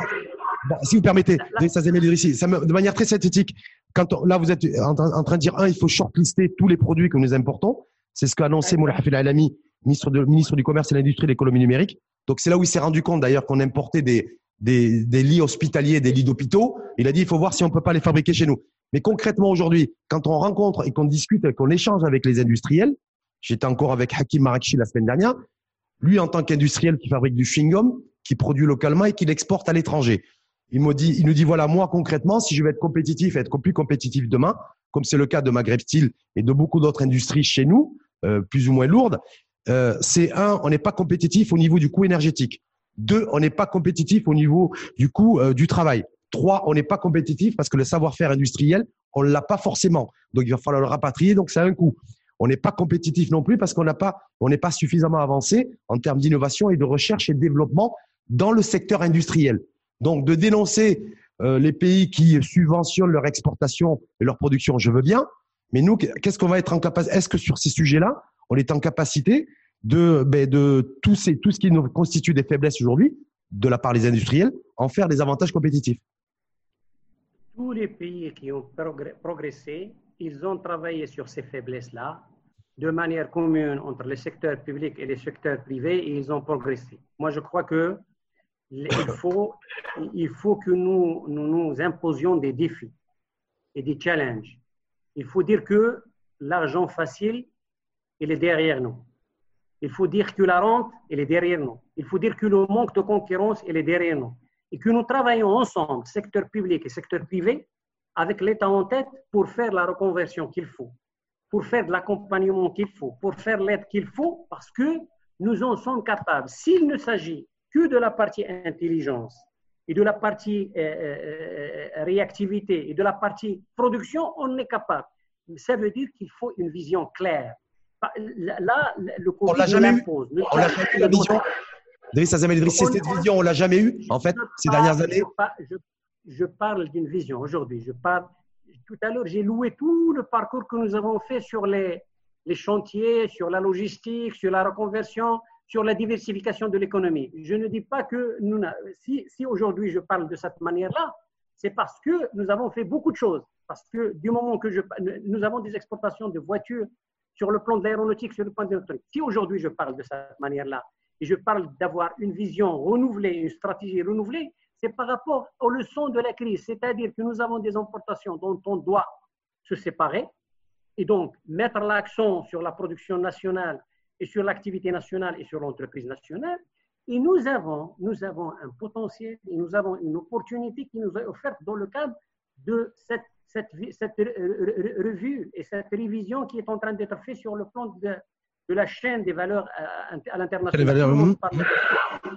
si vous permettez, ça, de manière très synthétique, quand là, vous êtes en, train de dire, un, il faut shortlister tous les produits que nous importons. C'est ce qu'a annoncé Moulay Hafil Alami, ministre, de, ministre du Commerce et de l'Industrie et de l'économie numérique. Donc, c'est là où il s'est rendu compte, d'ailleurs, qu'on importait des, des, des, lits hospitaliers, des lits d'hôpitaux. Il a dit, il faut voir si on peut pas les fabriquer chez nous. Mais concrètement, aujourd'hui, quand on rencontre et qu'on discute et qu'on échange avec les industriels, J'étais encore avec Hakim Marakchi la semaine dernière. Lui, en tant qu'industriel qui fabrique du chewing-gum, qui produit localement et qui l'exporte à l'étranger. Il, me dit, il nous dit, voilà, moi, concrètement, si je veux être compétitif et être plus compétitif demain, comme c'est le cas de Maghreb Steel et de beaucoup d'autres industries chez nous, euh, plus ou moins lourdes, euh, c'est un, on n'est pas compétitif au niveau du coût énergétique. Deux, on n'est pas compétitif au niveau du coût euh, du travail. Trois, on n'est pas compétitif parce que le savoir-faire industriel, on l'a pas forcément. Donc, il va falloir le rapatrier, donc c'est un coût on n'est pas compétitif non plus parce qu'on n'est pas suffisamment avancé en termes d'innovation et de recherche et de développement dans le secteur industriel. Donc, de dénoncer euh, les pays qui subventionnent leur exportation et leur production, je veux bien. Mais nous, qu'est-ce qu'on va être en capacité Est-ce que sur ces sujets-là, on est en capacité de, ben, tout, ces, tout ce qui nous constitue des faiblesses aujourd'hui, de la part des industriels, en faire des avantages compétitifs Tous les pays qui ont progressé, ils ont travaillé sur ces faiblesses-là de manière commune entre les secteurs publics et les secteurs privés et ils ont progressé. Moi, je crois que il faut, il faut que nous, nous nous imposions des défis et des challenges. Il faut dire que l'argent facile, il est derrière nous. Il faut dire que la rente, est derrière nous. Il faut dire que le manque de concurrence, est derrière nous. Et que nous travaillons ensemble, secteur public et secteur privé, avec l'État en tête pour faire la reconversion qu'il faut pour faire de l'accompagnement qu'il faut, pour faire l'aide qu'il faut, parce que nous en sommes capables. S'il ne s'agit que de la partie intelligence et de la partie euh, euh, euh, réactivité et de la partie production, on est capable. Ça veut dire qu'il faut une vision claire. Là, le Covid on l'a jamais eu. On l'a jamais eu la vision. cette vision, on l'a jamais eu en fait ces dernières années. Je, je parle d'une vision aujourd'hui. Je parle tout à l'heure, j'ai loué tout le parcours que nous avons fait sur les, les chantiers, sur la logistique, sur la reconversion, sur la diversification de l'économie. Je ne dis pas que nous, si, si aujourd'hui je parle de cette manière-là, c'est parce que nous avons fait beaucoup de choses. Parce que du moment que je, nous avons des exportations de voitures sur le plan de l'aéronautique, sur le plan de l'électronique. Si aujourd'hui je parle de cette manière-là et je parle d'avoir une vision renouvelée, une stratégie renouvelée, c'est par rapport aux leçons de la crise, c'est-à-dire que nous avons des importations dont on doit se séparer et donc mettre l'accent sur la production nationale et sur l'activité nationale et sur l'entreprise nationale. Et nous avons, nous avons un potentiel et nous avons une opportunité qui nous est offerte dans le cadre de cette, cette, cette revue et cette révision qui est en train d'être faite sur le plan de, de la chaîne des valeurs à, à l'international.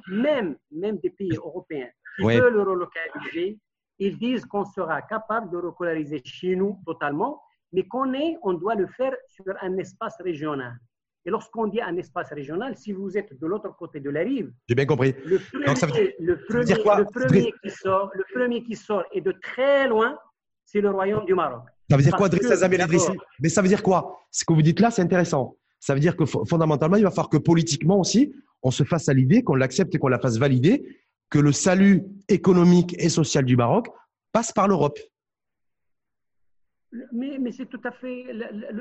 Même, même des pays européens qui veulent le relocaliser, ils disent qu'on sera capable de relocaliser chez nous totalement, mais qu'on est, on doit le faire sur un espace régional. Et lorsqu'on dit un espace régional, si vous êtes de l'autre côté de la rive, j'ai bien compris. Le premier, le premier, qui sort, le premier qui sort et de très loin, c'est le royaume du Maroc. Ça veut dire quoi, Driss Mais ça veut dire quoi? Ce que vous dites là, c'est intéressant. Ça veut dire que fondamentalement, il va falloir que politiquement aussi, on se fasse à l'idée, qu'on l'accepte et qu'on la fasse valider, que le salut économique et social du Maroc passe par l'Europe. Mais, mais c'est tout à fait.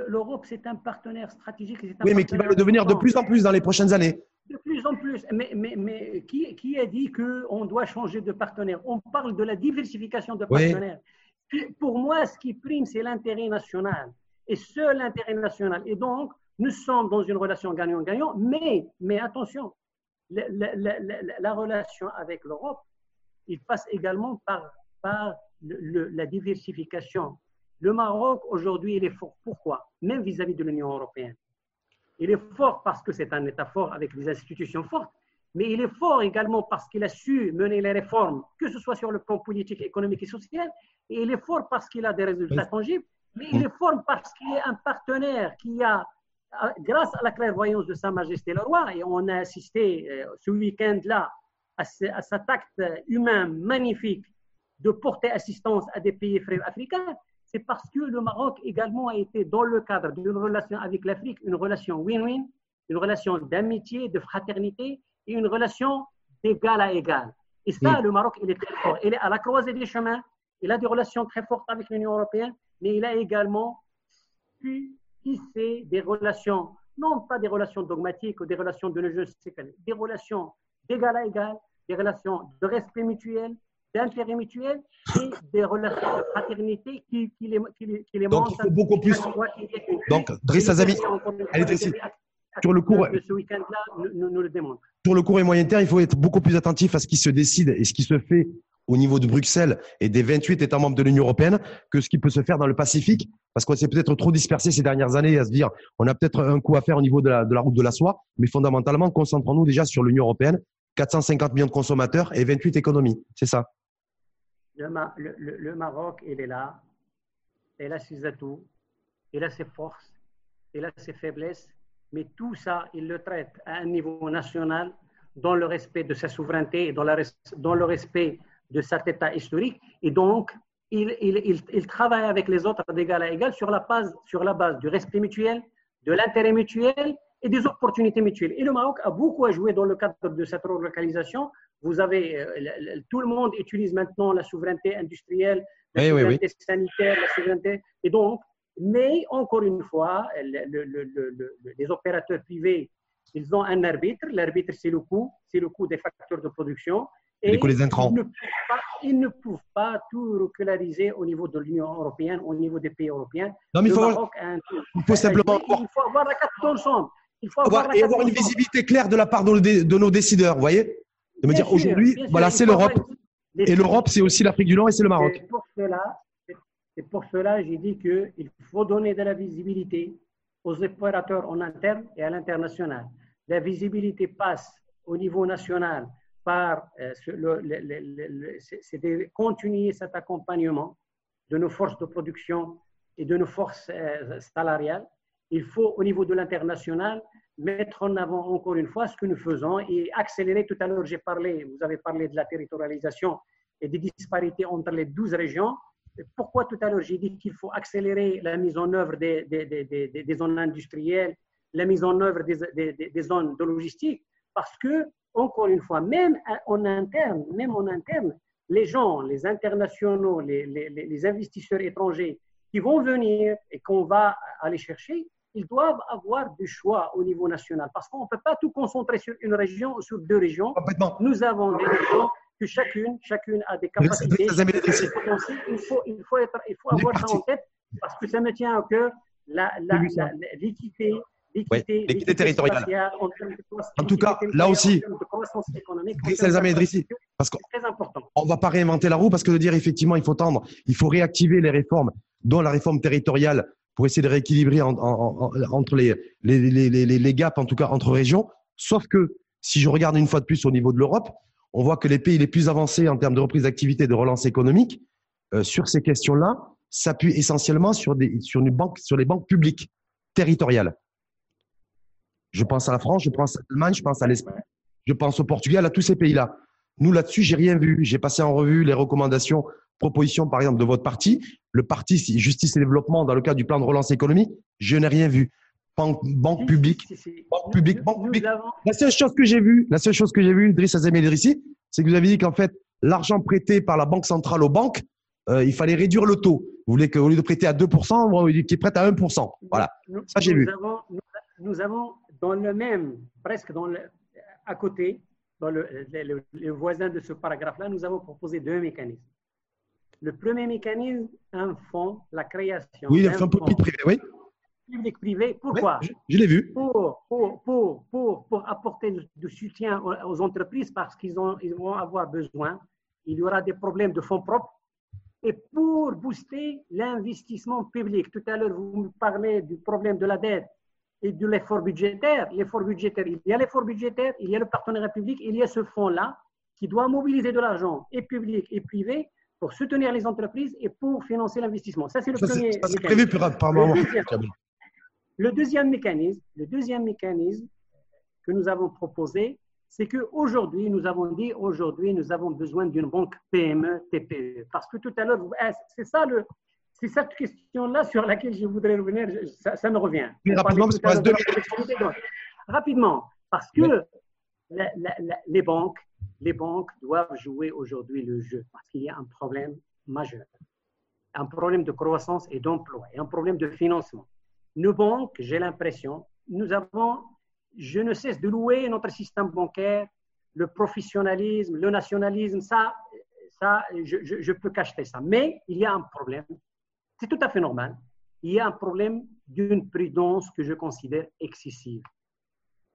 L'Europe, c'est un partenaire stratégique. oui, mais qui va le devenir de plus en plus dans les prochaines années. De plus en plus. Mais, mais, mais qui, qui, a dit qu'on doit changer de partenaire? On parle de la diversification de partenaires. Pour moi, ce qui prime, c'est l'intérêt national. Et seul l'intérêt national. Et donc, nous sommes dans une relation gagnant-gagnant, mais, mais attention, la, la, la, relation avec l'Europe, il passe également par, la diversification. Le Maroc, aujourd'hui, il est fort. Pourquoi? Même vis-à-vis -vis de l'Union européenne. Il est fort parce que c'est un État fort avec des institutions fortes, mais il est fort également parce qu'il a su mener les réformes, que ce soit sur le plan politique, économique et social, et il est fort parce qu'il a des résultats tangibles, mais il est fort parce qu'il est un partenaire qui a, grâce à la clairvoyance de Sa Majesté le Roi, et on a assisté euh, ce week-end-là à, cet acte humain magnifique de porter assistance à des pays frères africains, c'est parce que le Maroc également a été dans le cadre d'une relation avec l'Afrique, une relation win-win, une relation d'amitié, de fraternité et une relation d'égal à égal. Et ça, le Maroc, il est très fort. Il est à la croisée des chemins. Il a des relations très fortes avec l'Union européenne, mais il a également pu tisser des relations, non pas des relations dogmatiques ou des relations de ne des relations d'égal à égal, des relations de respect mutuel, d'intérêt mutuel et des relations de fraternité qui, qui les, qui les, qui les Donc, il faut beaucoup plus. Donc, Driss Azami, allez, Sur le court, ce week-end-là nous, nous, le démontre. Sur le court et moyen terme, il faut être beaucoup plus attentif à ce qui se décide et ce qui se fait au niveau de Bruxelles et des 28 États membres de l'Union européenne que ce qui peut se faire dans le Pacifique, parce qu'on s'est peut-être trop dispersé ces dernières années à se dire on a peut-être un coup à faire au niveau de la, de la route de la soie, mais fondamentalement, concentrons-nous déjà sur l'Union européenne, 450 millions de consommateurs et 28 économies. C'est ça. Le, Maroc, il est là, il a ses atouts, il a ses forces, il a ses faiblesses, mais tout ça, il le traite à un niveau national dans le respect de sa souveraineté et dans, dans le respect de cet état historique. Et donc, il, il, il, travaille avec les autres d'égal à égal sur la, base, sur la base du respect mutuel, de l'intérêt mutuel et des opportunités mutuelles. Et le Maroc a beaucoup à jouer dans le cadre de cette relocalisation vous avez, euh, tout le monde utilise maintenant la souveraineté industrielle, la souveraineté sanitaire, la souveraineté. Et donc, mais encore une fois, les opérateurs privés, ils ont un arbitre. L'arbitre, c'est le coût, c'est le coût des facteurs de production. Et les intrants. Ils ne, pas, ils ne, peuvent pas tout reculariser au niveau de l'Union européenne, au niveau des pays européens. Non, mais il faut, il faut simplement. Il faut avoir la carte d'ensemble. Il faut avoir, et avoir une visibilité claire de la part de nos décideurs, vous voyez de me dire aujourd'hui, voilà, c'est l'Europe. Et l'Europe, c'est aussi l'Afrique du Nord et c'est le Maroc. Pour cela, c'est pour cela j'ai dit qu'il faut donner de la visibilité aux opérateurs en interne et à l'international. La visibilité passe au niveau national par, euh, continuer cet accompagnement de nos forces de production et de nos forces euh, salariales. Il faut au niveau de l'international mettre en avant encore une fois ce que nous faisons et accélérer. Tout à l'heure, j'ai parlé, vous avez parlé de la territorialisation et des disparités entre les 12 régions. Pourquoi tout à l'heure j'ai dit qu'il faut accélérer la mise en œuvre des, des, des, des zones industrielles, la mise en œuvre des, zones de logistique? Parce que, encore une fois, même en interne, même en interne, les gens, les internationaux, les, les, les investisseurs étrangers qui vont venir et qu'on va aller chercher, ils doivent avoir du choix au niveau national. Parce qu'on ne peut pas tout concentrer sur une région ou sur deux régions. Nous avons des régions que chacune, chacune a des capacités. Il faut, il faut, être, il faut avoir ça en tête parce que ça me tient à cœur l'équité. L'équité territoriale. En, tout cas, là aussi, parce qu'on ne va pas réinventer la roue parce que de dire effectivement il faut tendre, il faut réactiver les réformes, dont la réforme territoriale pour essayer de rééquilibrer entre les, les, les, les, gaps, en tout cas entre régions. Sauf que si je regarde une fois de plus au niveau de l'Europe, on voit que les pays les plus avancés en termes de reprise d'activité et de relance économique, euh, sur ces questions-là, s'appuient essentiellement sur, des, sur, les banques publiques territoriales. Je pense à la France, je pense à l'Allemagne, je pense à l'Espagne, je pense au Portugal, à tous ces pays-là. Nous, là-dessus, j'ai rien vu. J'ai passé en revue les recommandations proposition, par exemple, de votre parti, le parti Justice et Développement, dans le cadre du plan de relance économique, je n'ai rien vu. Banque, publique, banque publique, banque publique. La seule chose que j'ai vue, la seule chose que j'ai vue, Azem Idrissi, c'est que vous avez dit qu'en fait, l'argent prêté par la Banque centrale aux banques, euh, il fallait réduire le taux. Vous voulez qu'au lieu de prêter à 2%, qu'il prête à 1%. Voilà. Ça, j'ai vu. nous, avons dans le même, presque dans le, à côté, dans le, le, voisin de ce paragraphe-là, nous avons proposé deux mécanismes. Le premier mécanisme, un fonds, la création. Oui, un fonds public-privé, oui. Public-privé, pourquoi Je, l'ai vu. Pour, pour, pour, pour, pour apporter du soutien aux entreprises parce qu'ils ils vont avoir besoin. Il y aura des problèmes de fonds propres et pour booster l'investissement public. Tout à l'heure, vous me parlez du problème de la dette et de l'effort budgétaire. L'effort budgétaire, il y a l'effort budgétaire, il y a le partenariat public, il y a ce fonds-là qui doit mobiliser de l'argent, et public et privé, pour soutenir les entreprises et pour financer l'investissement. Ça, c'est le premier. C'est prévu par le deuxième, le deuxième mécanisme, le deuxième mécanisme que nous avons proposé, c'est qu'aujourd'hui, nous avons dit, aujourd'hui, nous avons besoin d'une banque PME, TPE. Parce que tout à l'heure, eh, c'est ça le, c'est cette question-là sur laquelle je voudrais revenir, ça, me revient. rapidement, parce deux Rapidement, parce que les banques, les banques doivent jouer aujourd'hui le jeu parce qu'il y a un problème majeur, un problème de croissance et d'emploi et un problème de financement. Nos banques, j'ai l'impression, nous avons, je ne cesse de louer notre système bancaire, le professionnalisme, le nationalisme, ça, ça je, peux cacher ça. Mais il y a un problème, c'est tout à fait normal. Il y a un problème d'une prudence que je considère excessive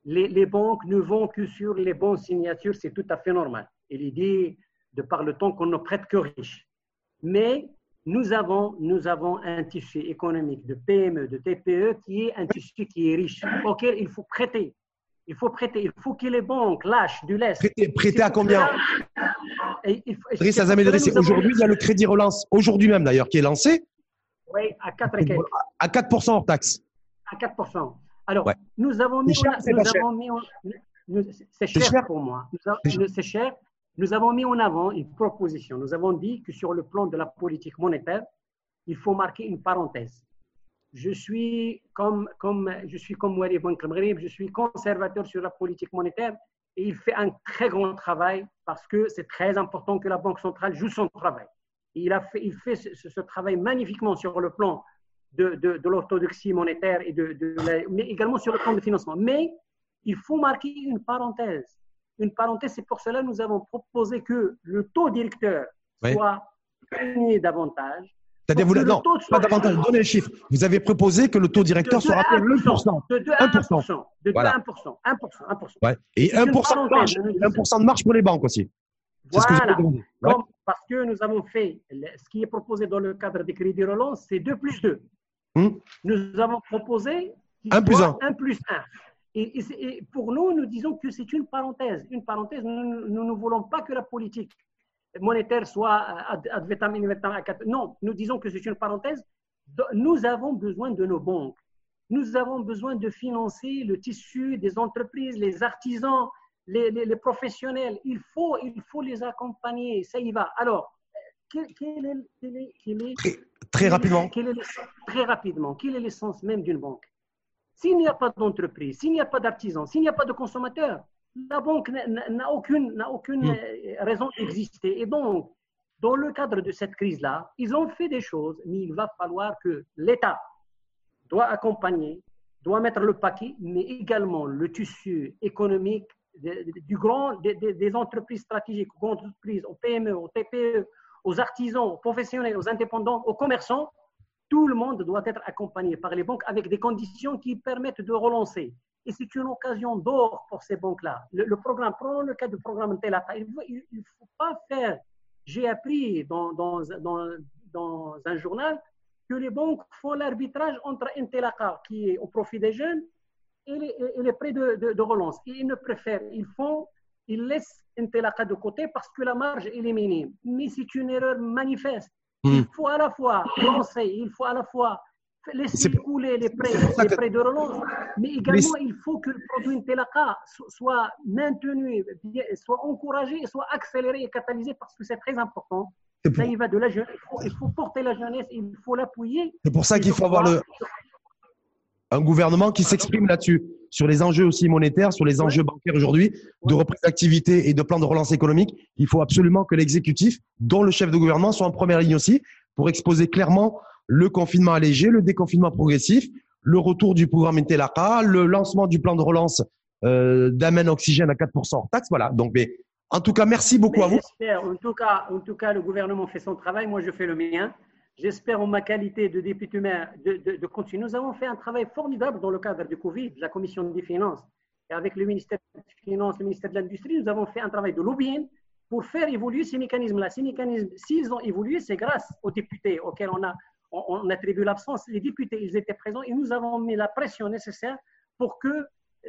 les, banques ne vont que sur les bonnes signatures, c'est tout à fait normal. Et l'idée, de par le temps qu'on ne prête que riches. Mais nous avons, nous avons un tissu économique de PME, de TPE qui est un tissu qui est riche, auquel il faut prêter. Il faut prêter, il faut que les banques lâchent du lest. Prêter, à combien? Aujourd'hui, il y a le crédit relance, aujourd'hui même d'ailleurs, qui est lancé. Oui, à 4 À 4 hors taxe. À 4 alors, nous avons mis, c'est cher, pour moi. C'est cher. Nous avons mis en avant une proposition. Nous avons dit que sur le plan de la politique monétaire, il faut marquer une parenthèse. Je suis comme, comme, je suis comme Wali je suis conservateur sur la politique monétaire et il fait un très grand travail parce que c'est très important que la Banque centrale joue son travail. il, a fait, il fait ce travail magnifiquement sur le plan de, de, l'orthodoxie monétaire, et de, mais également sur le plan de financement. Mais il faut marquer une parenthèse. Une parenthèse, c'est pour cela que nous avons proposé que le taux directeur soit gagné davantage. C'est-à-dire, vous non, pas davantage, donnez les chiffres. Vous avez proposé que le taux directeur soit rappelé 1%. De 1%. De 1%. 1%. 1%, Et 1%, de marge, 1 de marge pour les banques aussi. Voilà. Comme, parce que nous avons fait ce qui est proposé dans le cadre des crédits relance, c'est 2 plus 2. Hmm? Nous avons proposé 1 plus 1. 1 plus 1. Et, pour nous, nous disons que c'est une parenthèse. Une parenthèse, nous, ne voulons pas que la politique monétaire soit ad vitam Non, nous disons que c'est une parenthèse. Nous avons besoin de nos banques. Nous avons besoin de financer le tissu des entreprises, les artisans, les, les, professionnels. Il faut, il faut les accompagner. Ça y va. Alors, quel, est, très, rapidement. très rapidement, quel est l'essence même d'une banque? S'il n'y a pas d'entreprise, s'il n'y a pas d'artisan, s'il n'y a pas de consommateur, la banque n'a aucune, aucune hmm. euh, raison d'exister. Et donc, dans le cadre de cette crise-là, ils ont fait des choses, mais il va falloir que l'État doit accompagner, doit mettre le paquet, mais également le tissu économique du grand, des, des, entreprises stratégiques, aux entreprises, aux PME, aux TPE, aux artisans, aux professionnels, aux indépendants, aux commerçants, tout le monde doit être accompagné par les banques avec des conditions qui permettent de relancer. Et c'est une occasion d'or pour ces banques-là. Le, programme, prenons le cas du programme Telata. Il ne faut pas faire. J'ai appris dans, un journal que les banques font l'arbitrage entre Intelaka, qui est au profit des jeunes, et les, prêts de, relance. Et ils ne préfèrent, ils font il laisse Intelaka de côté parce que la marge est minime. Mais c'est une erreur manifeste. Hmm. Il faut à la fois lancer, il faut à la fois laisser couler les prêts, les prêts de relance, mais également il faut que le produit Intelaka soit maintenu, soit encouragé, soit accéléré et catalysé parce que c'est très important. Ça y va de la jeunesse. Il faut, porter la jeunesse, il faut l'appuyer. C'est pour ça qu'il faut avoir le, un gouvernement qui s'exprime là-dessus sur les enjeux aussi monétaires, sur les enjeux bancaires aujourd'hui, de reprise d'activité et de plan de relance économique. Il faut absolument que l'exécutif, dont le chef de gouvernement, soit en première ligne aussi pour exposer clairement le confinement allégé, le déconfinement progressif, le retour du programme Intelaka, le lancement du plan de relance euh, d'amène oxygène à 4% hors taxe. Voilà. Donc, mais en tout cas, merci beaucoup à vous. En tout, cas, en tout cas, le gouvernement fait son travail. Moi, je fais le mien. J'espère en ma qualité de député maire de, continuer. Nous avons fait un travail formidable dans le cadre du Covid, la commission des finances. Et avec le ministère des Finances, le ministère de l'Industrie, nous avons fait un travail de lobbying pour faire évoluer ces mécanismes-là. Ces mécanismes, s'ils ont évolué, c'est grâce aux députés auxquels on a, on, attribue l'absence. Les députés, ils étaient présents et nous avons mis la pression nécessaire pour que,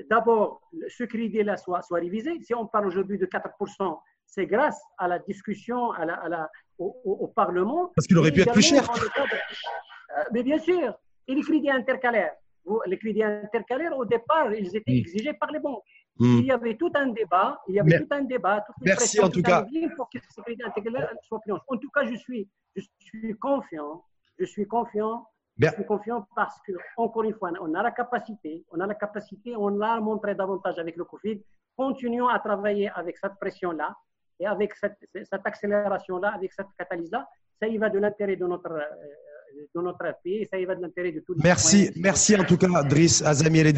d'abord, ce crédit-là soit, soit révisé. Si on parle aujourd'hui de 4%, c'est grâce à la discussion à la, au, Parlement. Parce qu'il aurait pu être plus cher. Euh, mais bien sûr. Et les crédits intercalaires. Les crédits intercalaires, au départ, ils étaient exigés par les banques. Hmm. Il y avait tout un débat, il y avait tout un débat, Merci en tout cas. Pour que ces crédits intercalaires soient En tout cas, je suis, je suis confiant, je suis confiant, je suis confiant parce que, encore une fois, on a la capacité, on a la capacité, on l'a montré davantage avec le Covid. Continuons à travailler avec cette pression-là et avec cette, cette accélération-là, avec cette catalyse-là. Ça y va de l'intérêt de notre euh, de notre pays. Ça y va de l'intérêt de tous les Merci, merci en tout cas, Driss Azami El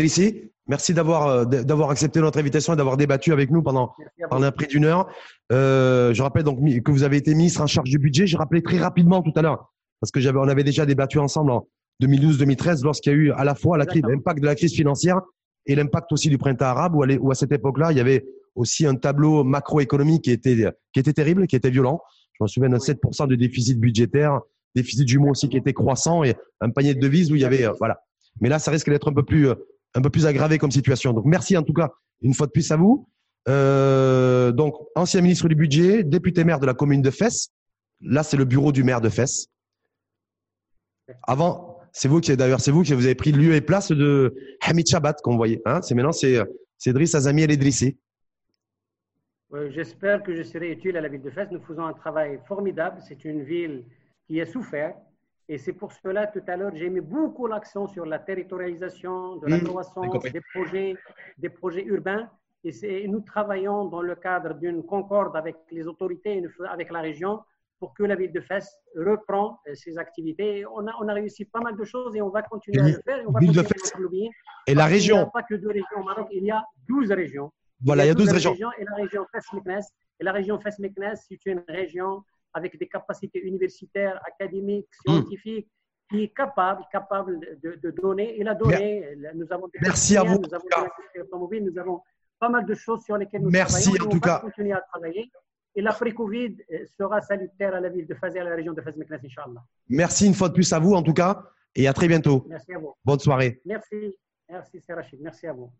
Merci d'avoir euh, d'avoir accepté notre invitation et d'avoir débattu avec nous pendant, pendant près d'une heure. Euh, je rappelle donc que vous avez été ministre en charge du budget. Je rappelais très rapidement tout à l'heure, parce que j'avais, on avait déjà débattu ensemble en 2012-2013 lorsqu'il y a eu à la fois l'impact de la crise financière et l'impact aussi du printemps arabe, où à cette époque-là, il y avait aussi un tableau macroéconomique qui était, qui était terrible, qui était violent. Je me souviens de 7% de déficit budgétaire, déficit mois aussi qui était croissant et un panier de devises où il y avait euh, voilà. Mais là, ça risque d'être un peu plus euh, un peu plus aggravé comme situation. Donc merci en tout cas une fois de plus à vous. Euh, donc ancien ministre du budget, député maire de la commune de Fès. Là, c'est le bureau du maire de Fès. Avant, c'est vous qui d'ailleurs c'est vous qui vous avez pris lieu et place de Hamid Chabat qu'on voyait. Hein c'est maintenant c'est c'est Driss Azami El Idrissi. J'espère que je serai utile à la ville de Fès. Nous faisons un travail formidable. C'est une ville qui a souffert. Et c'est pour cela, tout à l'heure, j'ai mis beaucoup l'accent sur la territorialisation, de la mmh, croissance, des projets, des projets urbains. Et, nous travaillons dans le cadre d'une concorde avec les autorités, avec la région, pour que la ville de Fès reprend euh, ses activités. On a, on a réussi pas mal de choses et on va continuer à le faire. Et, on va continuer et la région Il n'y a pas que deux régions au Maroc, il y a 12 régions. Voilà, il y a 12, régions. Et la région Fès-Meknes, et la région Fès-Meknes, c'est une région avec des capacités universitaires, académiques, hmm. scientifiques, qui est capable, capable de, donner. Il a donné. Nous avons des Merci à vous. Nous avons, des nous avons pas mal de choses sur lesquelles nous Merci travaillons. en tout cas. continuer à travailler. Et l'après-Covid euh, sera salutaire à la ville de Faz et à la région de Faz-Meknes, Inch'Allah. Merci une fois de plus à vous, en tout cas, et à très bientôt. Merci à vous. Bonne soirée. Merci. Merci, c'est Rachid. Merci à vous.